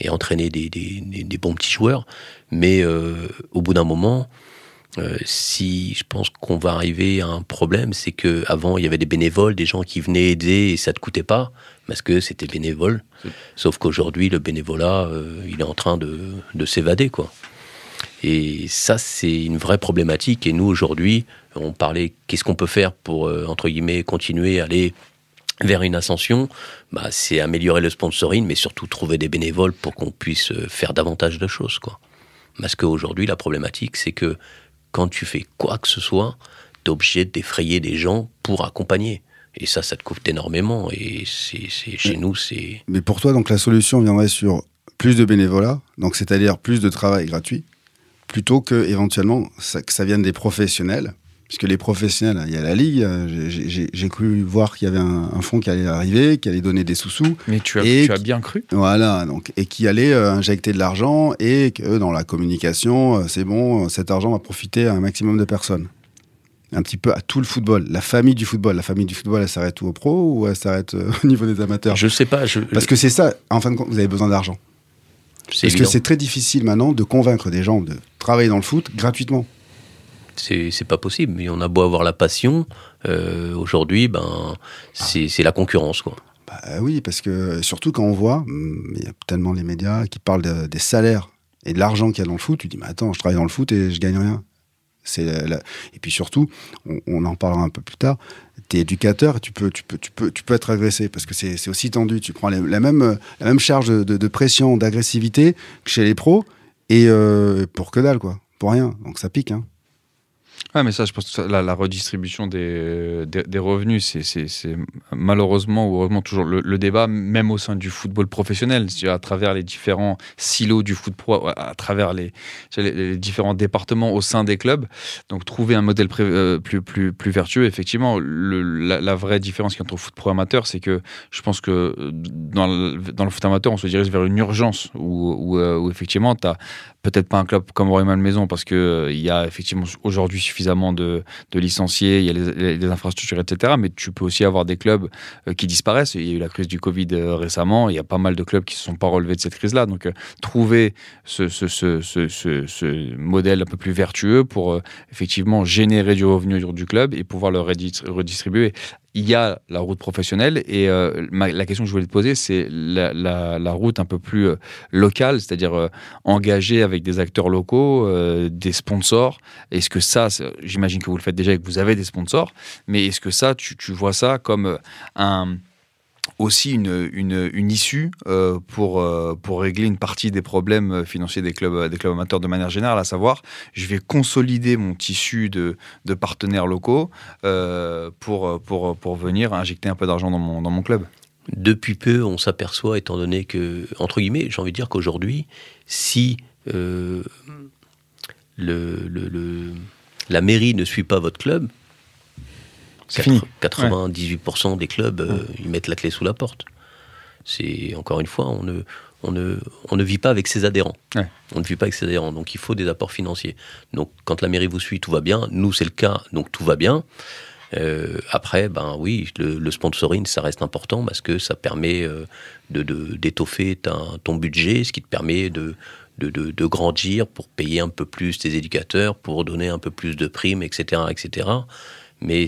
et entraîné des, des, des- des bons petits joueurs. Mais au bout d'un moment, euh, si je pense qu'on va arriver à un problème, c'est que avant il y avait des bénévoles, des gens qui venaient aider et ça te coûtait pas parce que c'était bénévole. Sauf qu'aujourd'hui le bénévolat, euh, il est en train de, de s'évader quoi. Et ça c'est une vraie problématique. Et nous aujourd'hui, on parlait qu'est-ce qu'on peut faire pour euh, entre guillemets continuer à aller vers une ascension, bah, c'est améliorer le sponsoring, mais surtout trouver des bénévoles pour qu'on puisse faire davantage de choses, quoi. Parce qu'aujourd'hui, la problématique, c'est que quand tu fais quoi que ce soit, t'es obligé de défrayer des gens pour accompagner. Et ça, ça te coûte énormément. Et c'est, chez nous, c'est. Mais pour toi, donc la solution viendrait sur plus de bénévolat, donc c'est-à-dire plus de travail gratuit, plutôt que éventuellement ça- que ça vienne des professionnels Puisque les professionnels, il y a la Ligue, euh, j'ai- cru voir qu'il y avait un, un fonds qui allait arriver, qui allait donner des sous-sous. Mais tu as, Et tu as qui- bien cru Voilà, donc, et qui allait euh, injecter de l'argent et que dans la communication, euh, c'est bon, euh, cet argent va profiter à un maximum de personnes. Un petit peu à tout le football, la famille du football. La famille du football, elle s'arrête au pro ou elle s'arrête euh, au niveau des amateurs? Je sais pas. Je, Parce que c'est ça, en fin de compte, vous avez besoin d'argent. Parce que évident. c'est très difficile maintenant de convaincre des gens de travailler dans le foot gratuitement. C'est pas possible. Mais on a beau avoir la passion, euh, aujourd'hui, ben c'est la concurrence quoi. Bah oui, parce que surtout quand on voit, hum, il y a tellement les médias qui parlent de- des salaires et de l'argent qu'il y a dans le foot, tu dis, mais attends, je travaille dans le foot et je gagne rien. La- Et puis surtout, on, en parlera un peu plus tard, tu es éducateur, tu peux, tu, peux, tu, peux, tu peux être agressé parce que c'est aussi tendu. Tu prends la, même, la même charge de pression, d'agressivité que chez les pros et euh, pour que dalle, quoi. Pour rien. Donc ça pique. Hein. Ouais, mais ça, je pense que la, redistribution des, des, revenus, c'est- malheureusement ou heureusement toujours le, débat, même au sein du football professionnel, à travers les différents silos du foot pro, à, travers les, les, différents départements au sein des clubs. Donc, trouver un modèle euh, plus, plus, plus vertueux, effectivement, la vraie différence qu'il y a entre foot pro amateur, c'est que je pense que euh, dans le, dans le foot amateur, on se dirige vers une urgence où, où, euh, où effectivement, tu as peut-être pas un club comme Roy Malmaison parce que euh, y a effectivement aujourd'hui suffisamment de, de licenciés, il y a les, les- infrastructures, etc. Mais tu peux aussi avoir des clubs euh, qui disparaissent. Il y a eu la crise du Covid euh, récemment. Il y a pas mal de clubs qui ne se sont pas relevés de cette crise-là. Donc euh, trouver ce, ce, ce, ce, modèle un peu plus vertueux pour effectivement générer du revenu du club et pouvoir le redis- redistribuer. Il y a la route professionnelle et euh, la question que je voulais te poser, c'est la, route un peu plus euh, locale, c'est-à-dire euh, engagée avec des acteurs locaux, euh, des sponsors. Est-ce que ça, j'imagine que vous le faites déjà et que vous avez des sponsors, mais est-ce que ça, tu, tu vois ça comme un aussi une, une, issue euh, pour, euh, pour régler une partie des problèmes financiers des clubs, des clubs amateurs de manière générale, à savoir, je vais consolider mon tissu de, de partenaires locaux euh, pour, pour, pour venir injecter un peu d'argent dans mon, dans mon club. Depuis peu, on s'aperçoit, étant donné que, entre guillemets, j'ai envie de dire qu'aujourd'hui, si le- le- la mairie ne suit pas votre club, C'est quatre- fini. 98% des clubs, euh, ils mettent la clé sous la porte. C'est encore une fois, on ne, on ne, on ne vit pas avec ses adhérents. Ouais. On ne vit pas avec ses adhérents, donc il faut des apports financiers. Donc quand la mairie vous suit, tout va bien. Nous, c'est le cas, donc tout va bien. Euh, après, ben oui, le, le sponsoring, ça reste important parce que ça permet euh, de d'étoffer ton budget, ce qui te permet de, de, de- de grandir pour payer un peu plus tes éducateurs, pour donner un peu plus de primes, etc., etc. Mais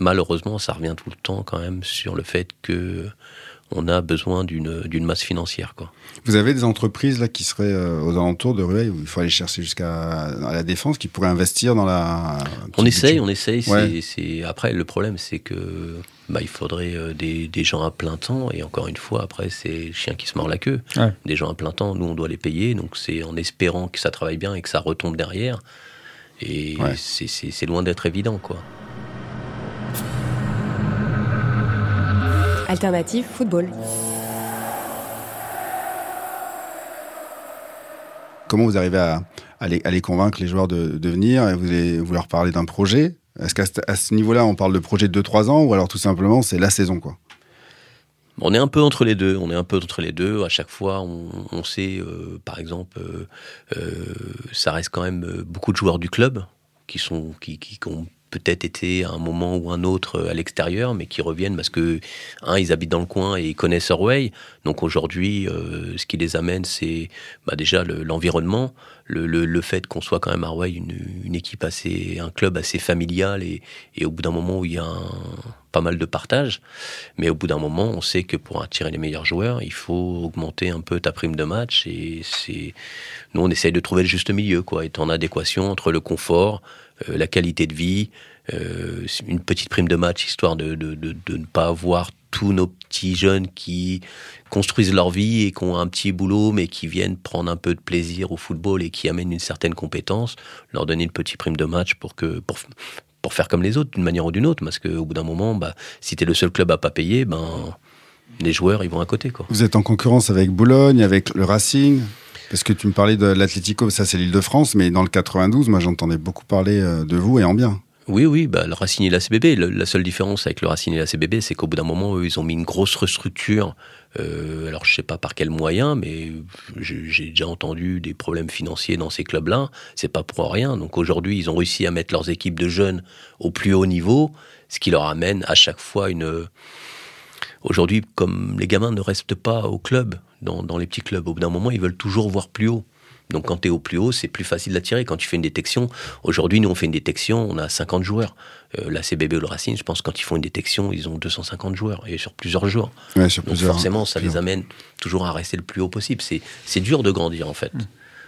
malheureusement, ça revient tout le temps quand même sur le fait que on a besoin d'une d'une masse financière, quoi. Vous avez des entreprises là qui seraient euh, aux alentours de Rueil où il faut aller chercher jusqu'à la défense qui pourraient investir dans la. On essaye, on essaye. c'est- Ouais. c'est- Après, le problème, c'est que bah, il faudrait euh, des, des gens à plein temps. Et encore une fois, après, c'est le chien qui se mord la queue. Ouais. Des gens à plein temps, nous, on doit les payer. Donc, c'est en espérant que ça travaille bien et que ça retombe derrière. Et Ouais. c'est loin d'être évident, quoi. Alternative football. Comment vous arrivez à, à les, à les convaincre les joueurs de, de venir et vous, les- vous leur parlez d'un projet? Est-ce qu'à ce, à ce niveau-là, on parle de projet de 2-3 ans ou alors tout simplement c'est la saison quoi? On est un peu entre les deux. On est un peu entre les deux. À chaque fois, on, on sait, euh, par exemple, euh, euh, ça reste quand même beaucoup de joueurs du club qui sont qui, qui, qui ont peut-être été à un moment ou un autre euh, à l'extérieur, mais qui reviennent parce que un, ils habitent dans le coin et ils connaissent Orway. Donc aujourd'hui, euh, ce qui les amène, c'est bah, déjà le- l'environnement, le, fait qu'on soit quand même à Orway une, équipe assez, un club assez familial et, au bout d'un moment où il y a pas mal de partage, mais au bout d'un moment, on sait que pour attirer les meilleurs joueurs, il faut augmenter un peu ta prime de match et c'est nous on essaye de trouver le juste milieu, quoi, être en adéquation entre le confort, la qualité de vie, euh, une petite prime de match histoire de, de, de, de ne pas avoir tous nos petits jeunes qui construisent leur vie et qui ont un petit boulot mais qui viennent prendre un peu de plaisir au football et qui amènent une certaine compétence, leur donner une petite prime de match pour que pour, pour faire comme les autres d'une manière ou d'une autre parce qu'au bout d'un moment bah, si tu es le seul club à pas payer ben les joueurs ils vont à côté quoi. Vous êtes en concurrence avec Boulogne, avec le Racing parce que tu me parlais de l'Atlético, ça c'est l'île de France, mais dans le 92, moi j'entendais beaucoup parler euh, de vous et en bien. Oui, oui, bah, le Racing et la CBB. La seule différence avec le Racing et la CBB, c'est qu'au bout d'un moment, eux, ils ont mis une grosse restructure. Euh, alors, je sais pas par quel moyen, mais j'ai déjà entendu des problèmes financiers dans ces clubs-là. C'est pas pour rien. Donc aujourd'hui, ils ont réussi à mettre leurs équipes de jeunes au plus haut niveau, ce qui leur amène à chaque fois une. Aujourd'hui, comme les gamins ne restent pas au club, dans, dans les petits clubs, au bout d'un moment, ils veulent toujours voir plus haut. Donc quand tu es au plus haut, c'est plus facile d'attirer. Quand tu fais une détection, aujourd'hui, nous, on fait une détection, on a 50 joueurs. Euh, la CBB ou le Racing, je pense, quand ils font une détection, ils ont 250 joueurs, et sur plusieurs jours. Ouais, sur Donc plusieurs. forcément, ça les amène toujours à rester le plus haut possible. C'est dur de grandir, en fait.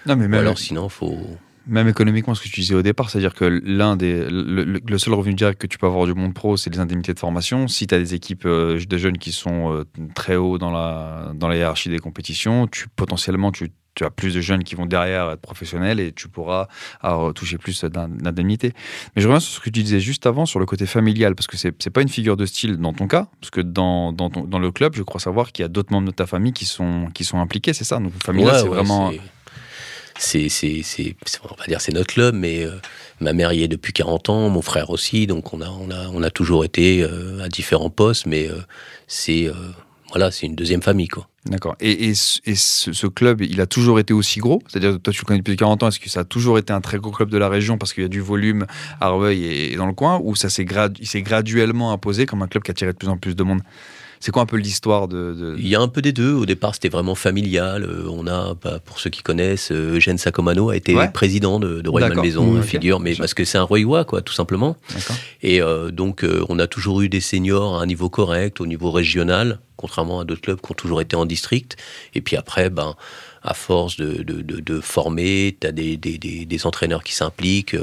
Non, mais Ou alors sinon, faut... même économiquement, ce que tu disais au départ, c'est-à-dire que l'un des, le, seul revenu direct que tu peux avoir du monde pro, c'est les indemnités de formation. Si tu as des équipes euh, de jeunes qui sont euh, très hauts dans la, dans la hiérarchie des compétitions, tu, potentiellement, tu, tu as plus de jeunes qui vont derrière être professionnels et tu pourras avoir, toucher plus d'in- d'indemnités. Mais je reviens sur ce que tu disais juste avant, sur le côté familial, parce que c'est c'est pas une figure de style dans ton cas, parce que dans, dans, ton- dans le club, je crois savoir qu'il y a d'autres membres de ta famille qui sont, qui sont impliqués, c'est ça? Donc, familial, Ouais, c'est ouais, vraiment. C'est- C'est, c'est, on va dire, c'est notre club, mais euh, ma mère y est depuis 40 ans, mon frère aussi, donc on a, on a, on a toujours été euh, à différents postes, mais euh, c'est, voilà, c'est une deuxième famille, quoi. D'accord. Et, et ce- club, il a toujours été aussi gros? C'est-à-dire, toi, tu le connais depuis 40 ans, est-ce que ça a toujours été un très gros club de la région parce qu'il y a du volume à et, et dans le coin Ou ça s'est gradu- il s'est graduellement imposé comme un club qui attirait de plus en plus de monde? C'est quoi un peu l'histoire de, de- Il y a un peu des deux. Au départ, c'était vraiment familial. Euh, on a, bah, pour ceux qui connaissent, euh, Eugène Sacomano a été Ouais. président de, de. Malmaison, Mmh, ok. figure, mais parce que c'est un Royois, quoi, tout simplement. Et euh, donc, euh, on a toujours eu des seniors à un niveau correct, au niveau régional, contrairement à d'autres clubs qui ont toujours été en district. Et puis après, ben, à force de, de, de, de former, tu as des, des, des, des entraîneurs qui s'impliquent.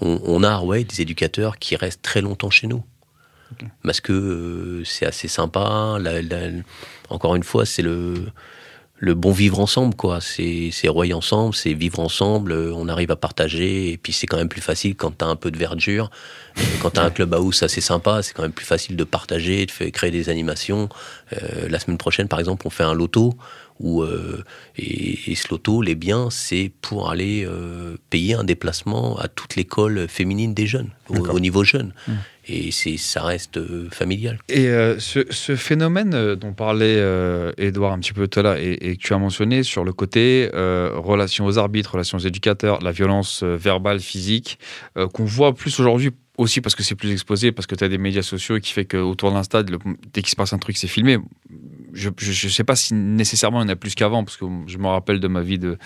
On, on a ouais, des éducateurs qui restent très longtemps chez nous. Parce que euh, c'est assez sympa. La- la- encore une fois, c'est le, le bon vivre ensemble, quoi. C'est c'est royer ensemble, c'est vivre ensemble, euh, on arrive à partager, et puis c'est quand même plus facile quand t'as un peu de verdure. Euh, Quand t'as un club house assez sympa, c'est quand même plus facile de partager, de créer des animations. Euh, la semaine prochaine, par exemple, on fait un loto, où, euh, et, et ce loto, les biens, c'est pour aller euh, payer un déplacement à toute l'école féminine des jeunes, au niveau jeune. Mmh. Et c'est ça reste euh, familial. Et euh, ce, ce phénomène euh, dont parlait euh, Edouard un petit peu tout à l'heure et, et que tu as mentionné sur le côté euh, relation aux arbitres, relations aux éducateurs, la violence euh, verbale, physique, euh, qu'on voit plus aujourd'hui aussi parce que c'est plus exposé, parce que tu as des médias sociaux qui fait qu'autour d'un stade, le- dès qu'il se passe un truc, c'est filmé. Je ne sais pas si nécessairement il y en a plus qu'avant, parce que je me rappelle de ma vie de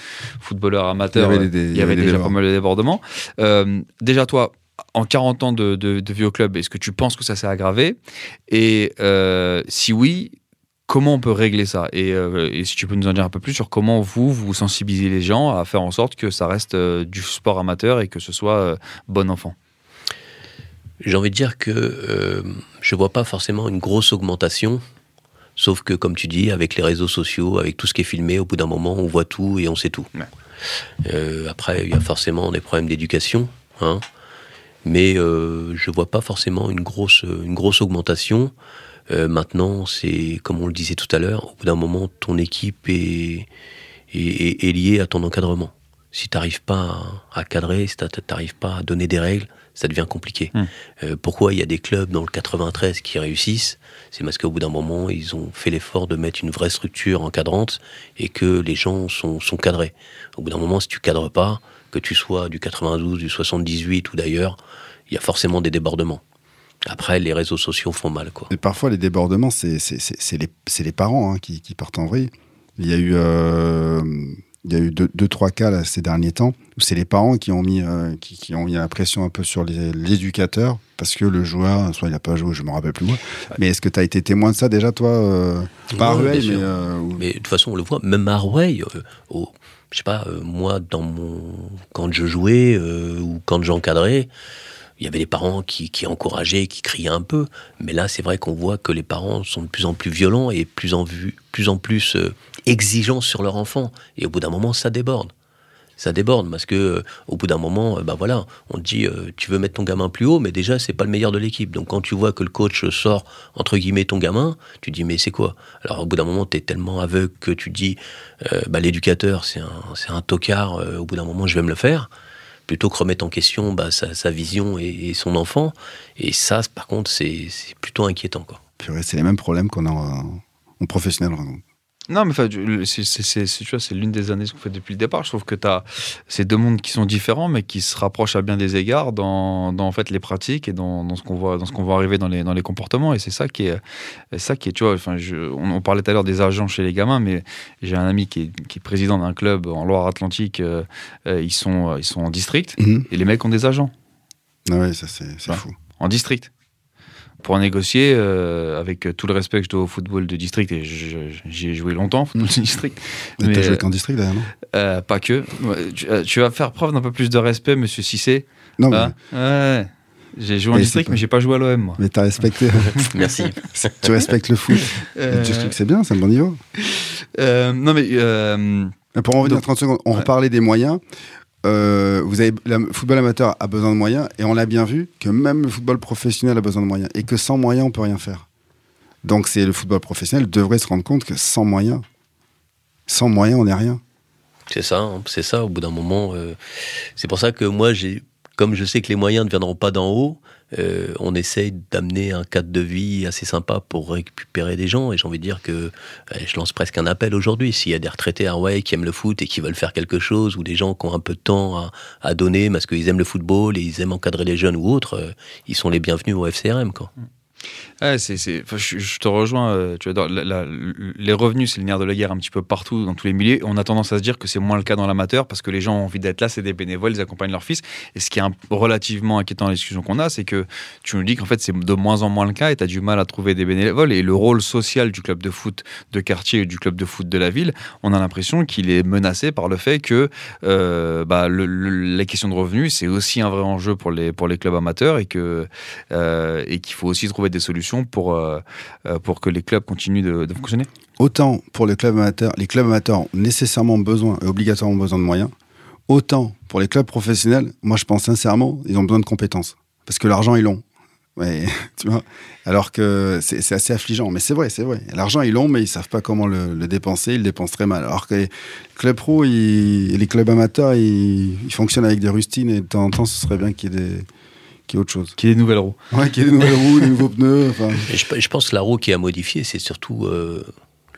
footballeur amateur, Il y avait des- il y avait des déjà pas débordements. mal de débordements. Euh, déjà, toi, en 40 ans de, de, de vie au club, est-ce que tu penses que ça s'est aggravé? Et euh, si oui, comment on peut régler ça? Et, euh, et si tu peux nous en dire un peu plus sur comment vous, vous sensibilisez les gens à faire en sorte que ça reste euh, du sport amateur et que ce soit bon enfant? J'ai envie de dire que je vois pas forcément une grosse augmentation, sauf que, comme tu dis, avec les réseaux sociaux, avec tout ce qui est filmé, au bout d'un moment, on voit tout et on sait tout. Ouais. Après, il y a forcément des problèmes d'éducation, hein, mais euh, je vois pas forcément une grosse, une grosse augmentation. Euh, maintenant, c'est comme on le disait tout à l'heure, au bout d'un moment, ton équipe est, est, liée à ton encadrement. Si tu n'arrives pas à, à cadrer, si tu n'arrives pas à donner des règles, ça devient compliqué. Hmm. Euh, pourquoi il y a des clubs dans le 93 qui réussissent? C'est parce qu'au bout d'un moment, ils ont fait l'effort de mettre une vraie structure encadrante et que les gens sont, sont cadrés. Au bout d'un moment, si tu cadres pas, que tu sois du 92, du 78 ou d'ailleurs, il y a forcément des débordements. Après, les réseaux sociaux font mal, quoi. Et parfois, les débordements, c'est les, parents hein, qui, qui partent en vrille. Il y a eu, euh, il y a eu deux, deux, trois cas là, ces derniers temps où c'est les parents qui ont mis, euh, qui, qui ont mis la pression un peu sur l'éducateur parce que le joueur, soit il n'a pas joué, je me rappelle plus moi. Mais est-ce que tu as été témoin de ça déjà, toi euh, Pas à Ouais, Rueil, mais. euh, Mais de toute façon, on le voit, même à Rueil, euh, au- je sais pas, euh, moi, dans mon, quand je jouais euh, ou quand j'encadrais, il y avait des parents qui, encourageaient, qui criaient un peu. Mais là, c'est vrai qu'on voit que les parents sont de plus en plus violents et plus en, plus, en plus euh, exigeants sur leur enfant. Et au bout d'un moment, ça déborde. Ça déborde parce que euh, au bout d'un moment, bah voilà, on te dit euh, tu veux mettre ton gamin plus haut, mais déjà c'est pas le meilleur de l'équipe. Donc quand tu vois que le coach sort entre guillemets ton gamin, tu dis mais c'est quoi? Alors au bout d'un moment, tu es tellement aveugle que tu dis euh, bah l'éducateur c'est un c'est un tocard. au bout d'un moment, je vais me le faire. plutôt que remettre en question bah, sa, vision et, son enfant. Et ça, par contre, c'est plutôt inquiétant. Quoi. C'est les mêmes problèmes qu'on a en, en professionnel. Non, mais enfin, c'est- l'une des analyses qu'on fait depuis le départ. Je trouve que tu as ces deux mondes qui sont différents, mais qui se rapprochent à bien des égards dans, dans en fait, les pratiques et dans, dans ce qu'on voit, dans ce qu'on voit arriver dans les, dans les comportements. Et c'est ça qui est, ça qui est, tu vois, enfin, je- on, on parlait tout à l'heure des agents chez les gamins, mais j'ai un ami qui est, qui est président d'un club en Loire-Atlantique. euh, euh, ils, sont, ils sont en district et les mecs ont des agents Ah ouais, ça c'est c'est Ouais. fou. en district. Pour négocier, euh, avec tout le respect que je dois au football de district, et j'y ai joué longtemps, football de district. Mais Mais, t'as joué euh, qu'en district d'ailleurs, non Euh, pas que. Tu, tu vas faire preuve d'un peu plus de respect, monsieur Cissé. Non, mais, Hein ouais. J'ai joué en Mais district, pas- mais j'ai pas joué à l'OM, moi. mais t'as respecté. Merci. tu respectes le foot. Euh, Le district, c'est bien, c'est un bon niveau. euh, non, mais. euh, Mais Pour en revenir Donc- 30 secondes, on Ouais. reparlait des moyens. Euh, vous avez, le football amateur a besoin de moyens et on l'a bien vu que même le football professionnel a besoin de moyens et que sans moyens on peut rien faire. Donc c'est le football professionnel devrait se rendre compte que sans moyens, sans moyens on n'est rien. C'est ça, hein, c'est ça. Au bout d'un moment, euh, c'est pour ça que moi, j'ai, comme je sais que les moyens ne viendront pas d'en haut, euh, on essaye d'amener un cadre de vie assez sympa pour récupérer des gens. Et j'ai envie de dire que euh, je lance presque un appel aujourd'hui. S'il y a des retraités à Hawaï qui aiment le foot et qui veulent faire quelque chose, ou des gens qui ont un peu de temps à, donner parce qu'ils aiment le football et ils aiment encadrer les jeunes ou autres, euh, ils sont les bienvenus au FCRM. Quoi. Je, te rejoins. euh, les revenus, c'est le nerf de la guerre un petit peu partout, dans tous les milieux. On a tendance à se dire que c'est moins le cas dans l'amateur parce que les gens ont envie d'être là, c'est des bénévoles, ils accompagnent leur fils. Et ce qui est un- relativement inquiétant dans les qu'on a, c'est que tu nous dis qu'en fait, c'est de moins en moins le cas et tu as du mal à trouver des bénévoles. Et le rôle social du club de foot de quartier et du club de foot de la ville, on a l'impression qu'il est menacé par le fait que euh, bah, le- le- la question de revenus, c'est aussi un vrai enjeu pour les, les clubs amateurs euh, et qu'il faut aussi trouver des solutions pour, euh, euh, pour que les clubs continuent de, fonctionner? Autant pour les clubs amateurs, les clubs amateurs ont nécessairement besoin et obligatoirement besoin de moyens, autant pour les clubs professionnels, moi je pense sincèrement, ils ont besoin de compétences. Parce que l'argent, ils l'ont. Tu vois? Alors que c'est assez affligeant. Mais c'est vrai, c'est vrai. L'argent, ils l'ont, mais ils savent pas comment le, dépenser. Ils le dépensent très mal. Alors que les clubs pro les clubs amateurs, ils fonctionnent avec des rustines et de temps en temps, ce serait bien qu'il y ait des qu'il y ait autre chose. Qui est des nouvelles roues. Ouais, qu'il y ait des nouvelles roues, des nouveaux pneus. Enfin, Et je, je pense que la roue qui a modifié, c'est surtout euh,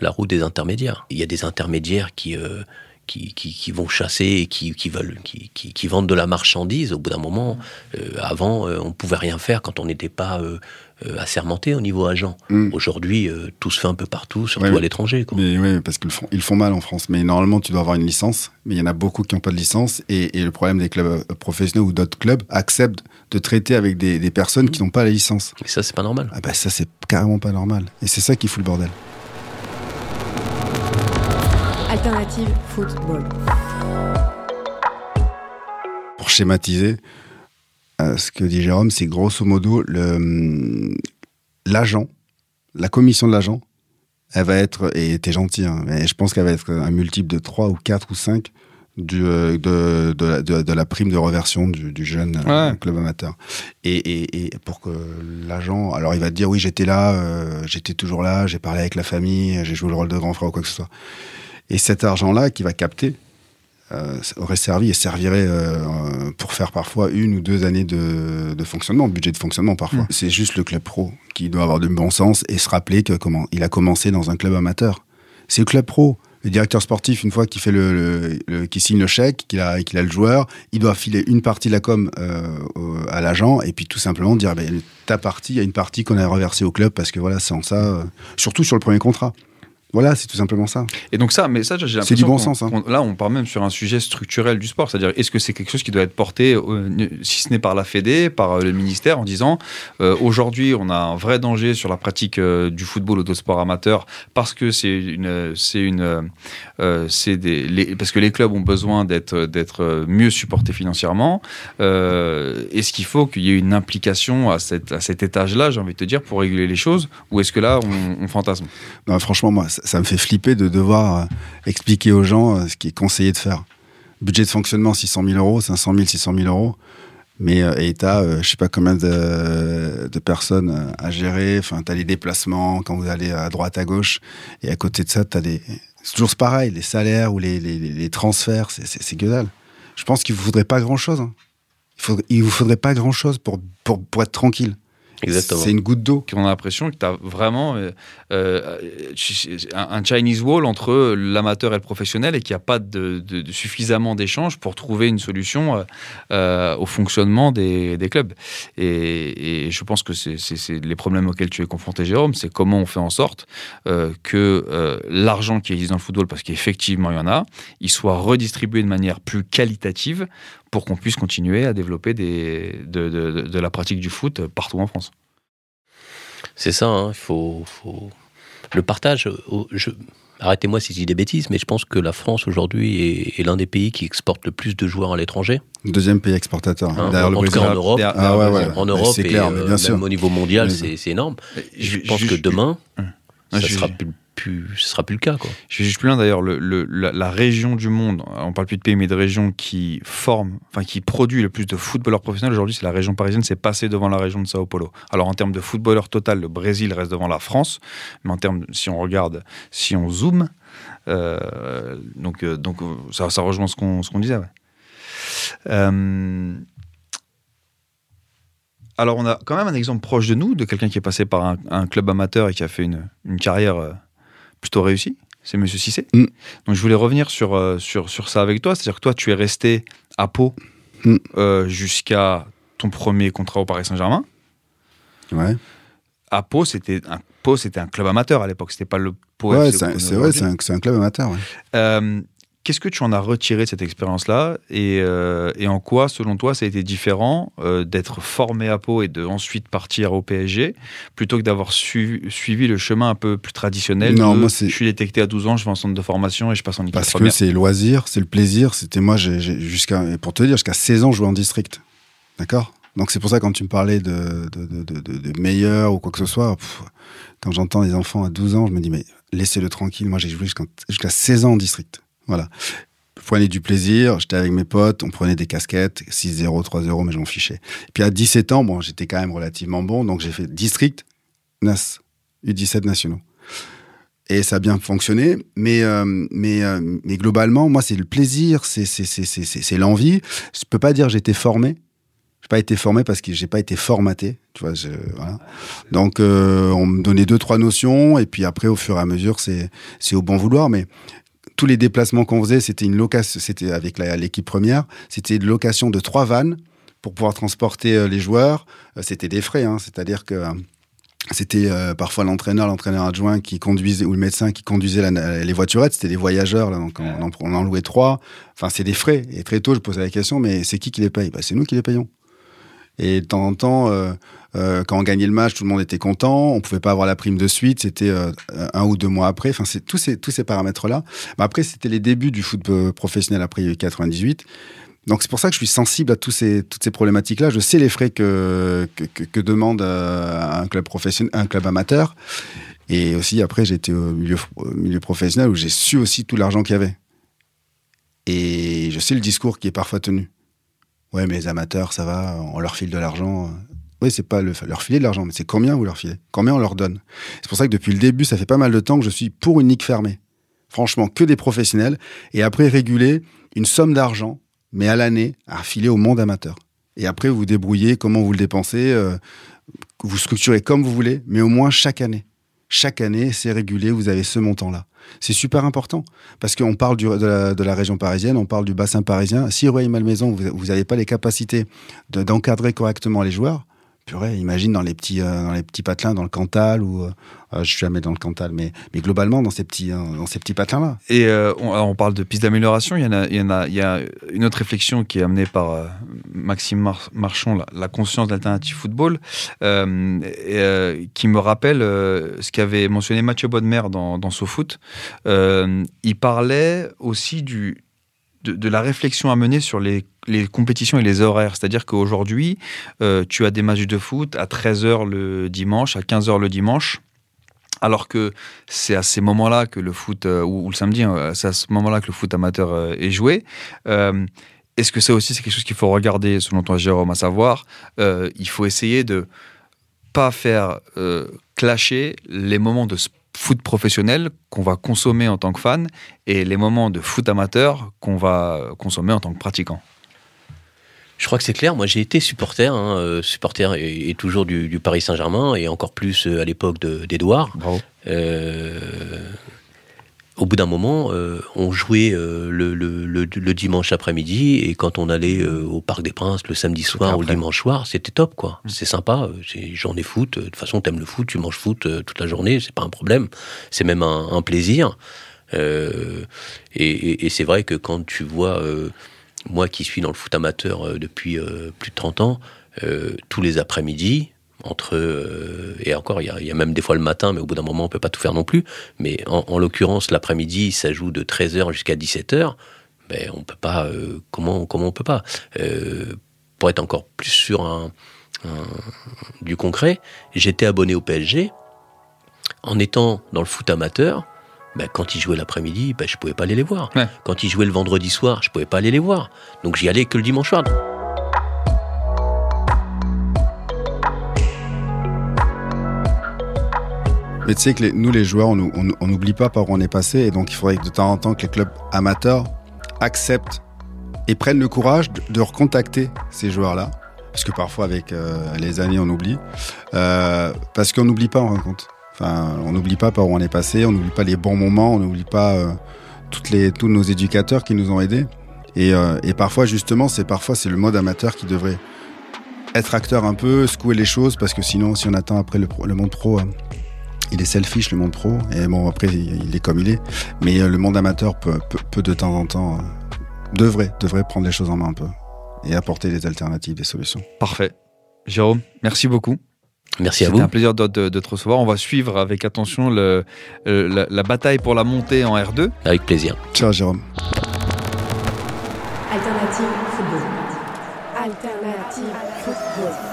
la roue des intermédiaires. Il y a des intermédiaires qui, euh, qui, qui, qui vont chasser et qui, qui veulent, qui, qui, qui vendent de la marchandise. Au bout d'un moment, euh, avant, euh, on pouvait rien faire quand on n'était pas euh, euh, assermenté au niveau agent. Mm. Aujourd'hui, euh, tout se fait un peu partout, surtout Ouais, à l'étranger. Mais oui, parce qu'ils font, ils font mal en France. Mais normalement, tu dois avoir une licence. Mais il y en a beaucoup qui n'ont pas de licence. Et, et le problème des clubs professionnels ou d'autres clubs acceptent de traiter avec des, des personnes qui n'ont pas la licence. Mais ça, c'est pas normal. Ah bah ça, c'est carrément pas normal. Et c'est ça qui fout le bordel. Alternative football. Pour schématiser, euh, ce que dit Jérôme, c'est grosso modo le, hum, l'agent, la commission de l'agent, elle va être, et t'es gentil, hein, mais je pense qu'elle va être un multiple de 3 ou 4 ou 5 du, euh, de, de, la, de- de la prime de reversion du, du jeune euh, Ouais. club amateur. Et, et, et pour que l'agent, alors il va te dire oui j'étais là, euh, j'étais toujours là, j'ai parlé avec la famille, j'ai joué le rôle de grand frère ou quoi que ce soit. Et cet argent-là qui va capter euh, aurait servi et servirait euh, pour faire parfois une ou deux années de, de fonctionnement, budget de fonctionnement parfois. Mm. C'est juste le club pro qui doit avoir du bon sens et se rappeler que comment il a commencé dans un club amateur. C'est le club pro. Le directeur sportif, une fois qu'il fait le, signe le chèque, qu'il a, qu'il a le joueur, il doit filer une partie de la com euh, à l'agent et puis tout simplement dire ben, ta partie, il y a une partie qu'on a reversée au club parce que voilà, sans ça, euh, surtout sur le premier contrat. Voilà, c'est tout simplement ça. Et donc ça, mais ça, j'ai l'impression C'est du bon sens, hein. qu'on- Là, on part même sur un sujet structurel du sport, c'est-à-dire est-ce que c'est quelque chose qui doit être porté, euh, si ce n'est par la Fédé, par euh, le ministère, en disant euh, aujourd'hui, on a un vrai danger sur la pratique euh, du football ou d'autres sports amateurs parce que c'est une, c'est une, c'est des, les- parce que les clubs ont besoin d'être d'être mieux supportés financièrement. Est-ce qu'il faut qu'il y ait une implication à, cette, à cet étage-là, j'ai envie de te dire, pour réguler les choses, ou est-ce que là, on, on fantasme? Non, franchement, moi, ça, me fait flipper de devoir euh, expliquer aux gens euh, ce qui est conseillé de faire. Budget de fonctionnement 600 000 euros, 500 000, 600 000 euros. Mais euh, et t'as, euh, je sais pas combien de, de personnes euh, à gérer. Enfin, t'as les déplacements quand vous allez à droite, à gauche. Et à côté de ça, t'as des. C'est toujours pareil, les salaires ou les, les, transferts, c'est- que dalle. Je pense qu'il vous faudrait pas grand-chose. hein. Il, faudrait- il vous faudrait pas grand-chose pour, pour, pour être tranquille. Exactement. C'est une goutte d'eau. On a l'impression que tu as vraiment euh, euh, un Chinese wall entre l'amateur et le professionnel et qu'il n'y a pas de, de- de suffisamment d'échanges pour trouver une solution euh, au fonctionnement des, des clubs. Et, et je pense que c'est les problèmes auxquels tu es confronté, Jérôme, c'est comment on fait en sorte euh, que l'argent qui existe dans le football, parce qu'effectivement il y en a, il soit redistribué de manière plus qualitative pour qu'on puisse continuer à développer des, de, de- de- de la pratique du foot partout en France. C'est ça, hein, il faut, faut- Le partage, je... arrêtez-moi si je dis des bêtises, mais je pense que la France aujourd'hui est, est l'un des pays qui exporte le plus de joueurs à l'étranger. Deuxième pays exportateur. hein, derrière le en tout cas en Europe. Derrière- Ah ouais, ouais. En Europe c'est et clair, mais euh, bien sûr. même au niveau mondial, c'est énorme. Je Je- pense je- que demain, Ah, ça je- sera je- plus, plus, ce sera plus le cas. Quoi. Je juste plus loin d'ailleurs, le- la, région du monde, on parle plus de pays mais de région qui forme, enfin qui produit le plus de footballeurs professionnels aujourd'hui, c'est la région parisienne, c'est passé devant la région de Sao Paulo. Alors en termes de footballeurs total, le Brésil reste devant la France, mais en termes, si on regarde, si on zoome, euh, donc, euh, donc euh, ça, ça rejoint ce qu'on qu'on disait. alors on a quand même un exemple proche de nous, de quelqu'un qui est passé par un, un club amateur et qui a fait une, une carrière plutôt réussie. C'est Monsieur Cissé. Mm. Donc je voulais revenir sur, euh, sur, sur ça avec toi. C'est-à-dire que toi, tu es resté à Pau Mm. euh, jusqu'à ton premier contrat au Paris Saint-Germain. Ouais, À Pau, c'était un, Pau, c'était un club amateur à l'époque. C'était pas le Pau ouais c'est c'est un, c'est un club amateur. ouais. Euh, Qu'est-ce que tu en as retiré de cette expérience-là et, euh, et en quoi, selon toi, ça a été différent euh, d'être formé à Pau et de ensuite partir au PSG plutôt que d'avoir su- suivi le chemin un peu plus traditionnel Non, de, moi, je suis détecté à 12 ans, je vais en centre de formation et je passe en équipe Parce que c'est loisir, c'est le plaisir. C'était moi, jusqu'à pour te dire, jusqu'à 16 ans, je jouais en district. D'accord? Donc c'est pour ça quand tu me parlais de, de, de, de, meilleur ou quoi que ce soit, pff, quand j'entends les enfants à 12 ans, je me dis mais laissez-le tranquille. Moi j'ai joué jusqu'à jusqu'à 16 ans en district. Voilà. Prenais du plaisir, j'étais avec mes potes, on prenait des casquettes, 6-0, 3-0, mais je m'en fichais. Et puis à 17 ans, bon, j'étais quand même relativement bon, donc j'ai fait district, NAS, U17 nationaux. Et ça a bien fonctionné, mais, euh, mais, euh, mais globalement, moi, c'est le plaisir, c'est l'envie. Je peux pas dire j'ai été formé. Je n'ai pas été formé parce que j'ai pas été formaté. Tu vois. Donc, euh, on me donnait deux, trois notions, et puis après, au fur et à mesure, c'est c'est au bon vouloir. Mais tous les déplacements qu'on faisait, c'était une location, c'était avec l'équipe première, c'était une location de trois vannes pour pouvoir transporter euh, les joueurs. Euh, C'était des frais, hein, c'est-à-dire que euh, c'était parfois l'entraîneur, l'entraîneur adjoint qui conduisait, ou le médecin qui conduisait les voiturettes, c'était des voyageurs, donc on, en- on en louait trois. Enfin, c'est des frais. Et très tôt, je posais la question, mais c'est qui qui les paye? Bah, C'est nous qui les payons. Et de temps en temps, euh, euh, quand on gagnait le match, tout le monde était content. On pouvait pas avoir la prime de suite. C'était euh, un ou deux mois après. Enfin, c'est tous ces tous ces paramètres-là. Mais après, c'était les débuts du foot professionnel après il y a eu 98. Donc c'est pour ça que je suis sensible à tous ces, toutes ces problématiques-là. Je sais les frais que, que, que- demande euh, un club professionnel, un club amateur. Et aussi après, été au milieu, milieu professionnel où j'ai su aussi tout l'argent qu'il y avait. Et je sais le discours qui est parfois tenu. Ouais, mais les amateurs, ça va, on leur file de l'argent. Oui, c'est pas le, leur filer de l'argent, mais c'est combien vous leur filez? Combien on leur donne? C'est pour ça que depuis le début, ça fait pas mal de temps que je suis pour une ligue fermée. Franchement, que des professionnels. Et après, réguler une somme d'argent, mais à l'année, à filer au monde amateur. Et après, vous vous débrouillez, comment vous le dépensez, euh, vous structurez comme vous voulez, mais au moins chaque année. Chaque année, c'est régulé, vous avez ce montant-là. C'est super important parce qu'on parle de, la, région parisienne, on parle du bassin parisien. Si Roy Malmaison, vous n'avez pas les capacités de- d'encadrer correctement les joueurs, imagine dans les petits, euh, dans les petits patelins, dans le Cantal ou euh, euh, je suis jamais dans le Cantal, mais, mais globalement dans ces petits, ces petits patelins-là. Et euh, on, on parle de pistes d'amélioration. Il y a, a, une autre réflexion qui est amenée par Maxime Mar- Marchand, la, la conscience d'alternative football, et, qui me rappelle ce qu'avait mentionné Mathieu Bodmer dans, dans SoFoot. Il parlait aussi du, de, la réflexion à mener sur les, compétitions et les horaires. C'est-à-dire qu'aujourd'hui, euh, tu as des matchs de foot à 13h le dimanche, à 15h le dimanche. Alors que c'est à ces moments-là que le foot, euh, ou, le samedi, hein, c'est à ce moment-là que le foot amateur euh, est joué. Est-ce que ça aussi, c'est quelque chose qu'il faut regarder, selon toi, Jérôme, à savoir, il faut essayer de pas faire clasher les moments de s- foot professionnel qu'on va consommer en tant que fan et les moments de foot amateur qu'on va consommer en tant que pratiquant je crois que c'est clair. Moi, j'ai été supporter, hein, euh, supporter et, toujours du, Paris Saint-Germain et encore plus euh, à l'époque d'Edouard. Euh, au bout d'un moment, on jouait le, dimanche après-midi et quand on allait au Parc des Princes le samedi soir ou le dimanche soir, c'était top, quoi. Mm. C'est sympa. J'en ai foot. De toute façon, t'aimes le foot, tu manges foot toute la journée, c'est pas un problème. C'est même un, plaisir. et, et c'est vrai que quand tu vois moi qui suis dans le foot amateur euh, depuis euh, plus de 30 ans, euh, tous les après-midi, entre et encore il y, a, même des fois le matin mais au bout d'un moment on peut pas tout faire non plus mais en, l'occurrence l'après-midi ça joue de 13h jusqu'à 17h ben on peut pas comment comment on peut pas? Pour être encore plus sur un, du concret j'étais abonné au PSG en étant dans le foot amateur ben, quand ils jouaient l'après-midi, ben, je pouvais pas aller les voir. Quand ils jouaient le vendredi soir, je pouvais pas aller les voir. Donc j'y allais que le dimanche soir. Mais tu sais que nous, les joueurs, on n'oublie pas par où on est passé. Et donc, il faudrait que de temps en temps, que les clubs amateurs acceptent et prennent le courage de, recontacter ces joueurs-là. Parce que parfois, avec euh, les années, on oublie. Euh, parce qu'on n'oublie pas, en compte on n'oublie pas par où on est passé, on n'oublie pas les bons moments, on n'oublie pas euh, toutes les, tous nos éducateurs qui nous ont aidés. Et, parfois, justement, c'est parfois c'est le mode amateur qui devrait être acteur un peu, secouer les choses, parce que sinon, si on attend après le, le monde pro, euh, il est selfish le monde pro. Et bon, après, il, est comme il est. Mais le monde amateur peut, peut, peut de temps en temps devrait devrait prendre les choses en main un peu et apporter des alternatives, des solutions. Parfait. Jérôme, merci beaucoup. Merci à vous. C'était un plaisir de, te recevoir. On va suivre avec attention le, euh, la, bataille pour la montée en R2. Avec plaisir. Ciao Jérôme. Alternative football. Alternative football.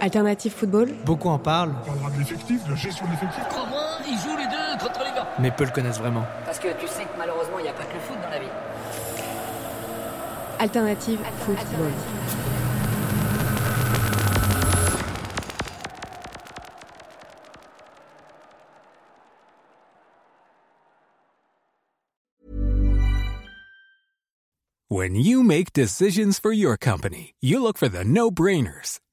Alternative football. Beaucoup en parlent. On parlera de l'effectif, de la gestion de l'effectif. Comment ils jouent les deux contre les gars Mais peu le connaissent vraiment. Parce que tu sais que malheureusement, il n'y a pas que le foot dans la vie. Alternative football. When you make decisions for your company, you look for the no-brainers.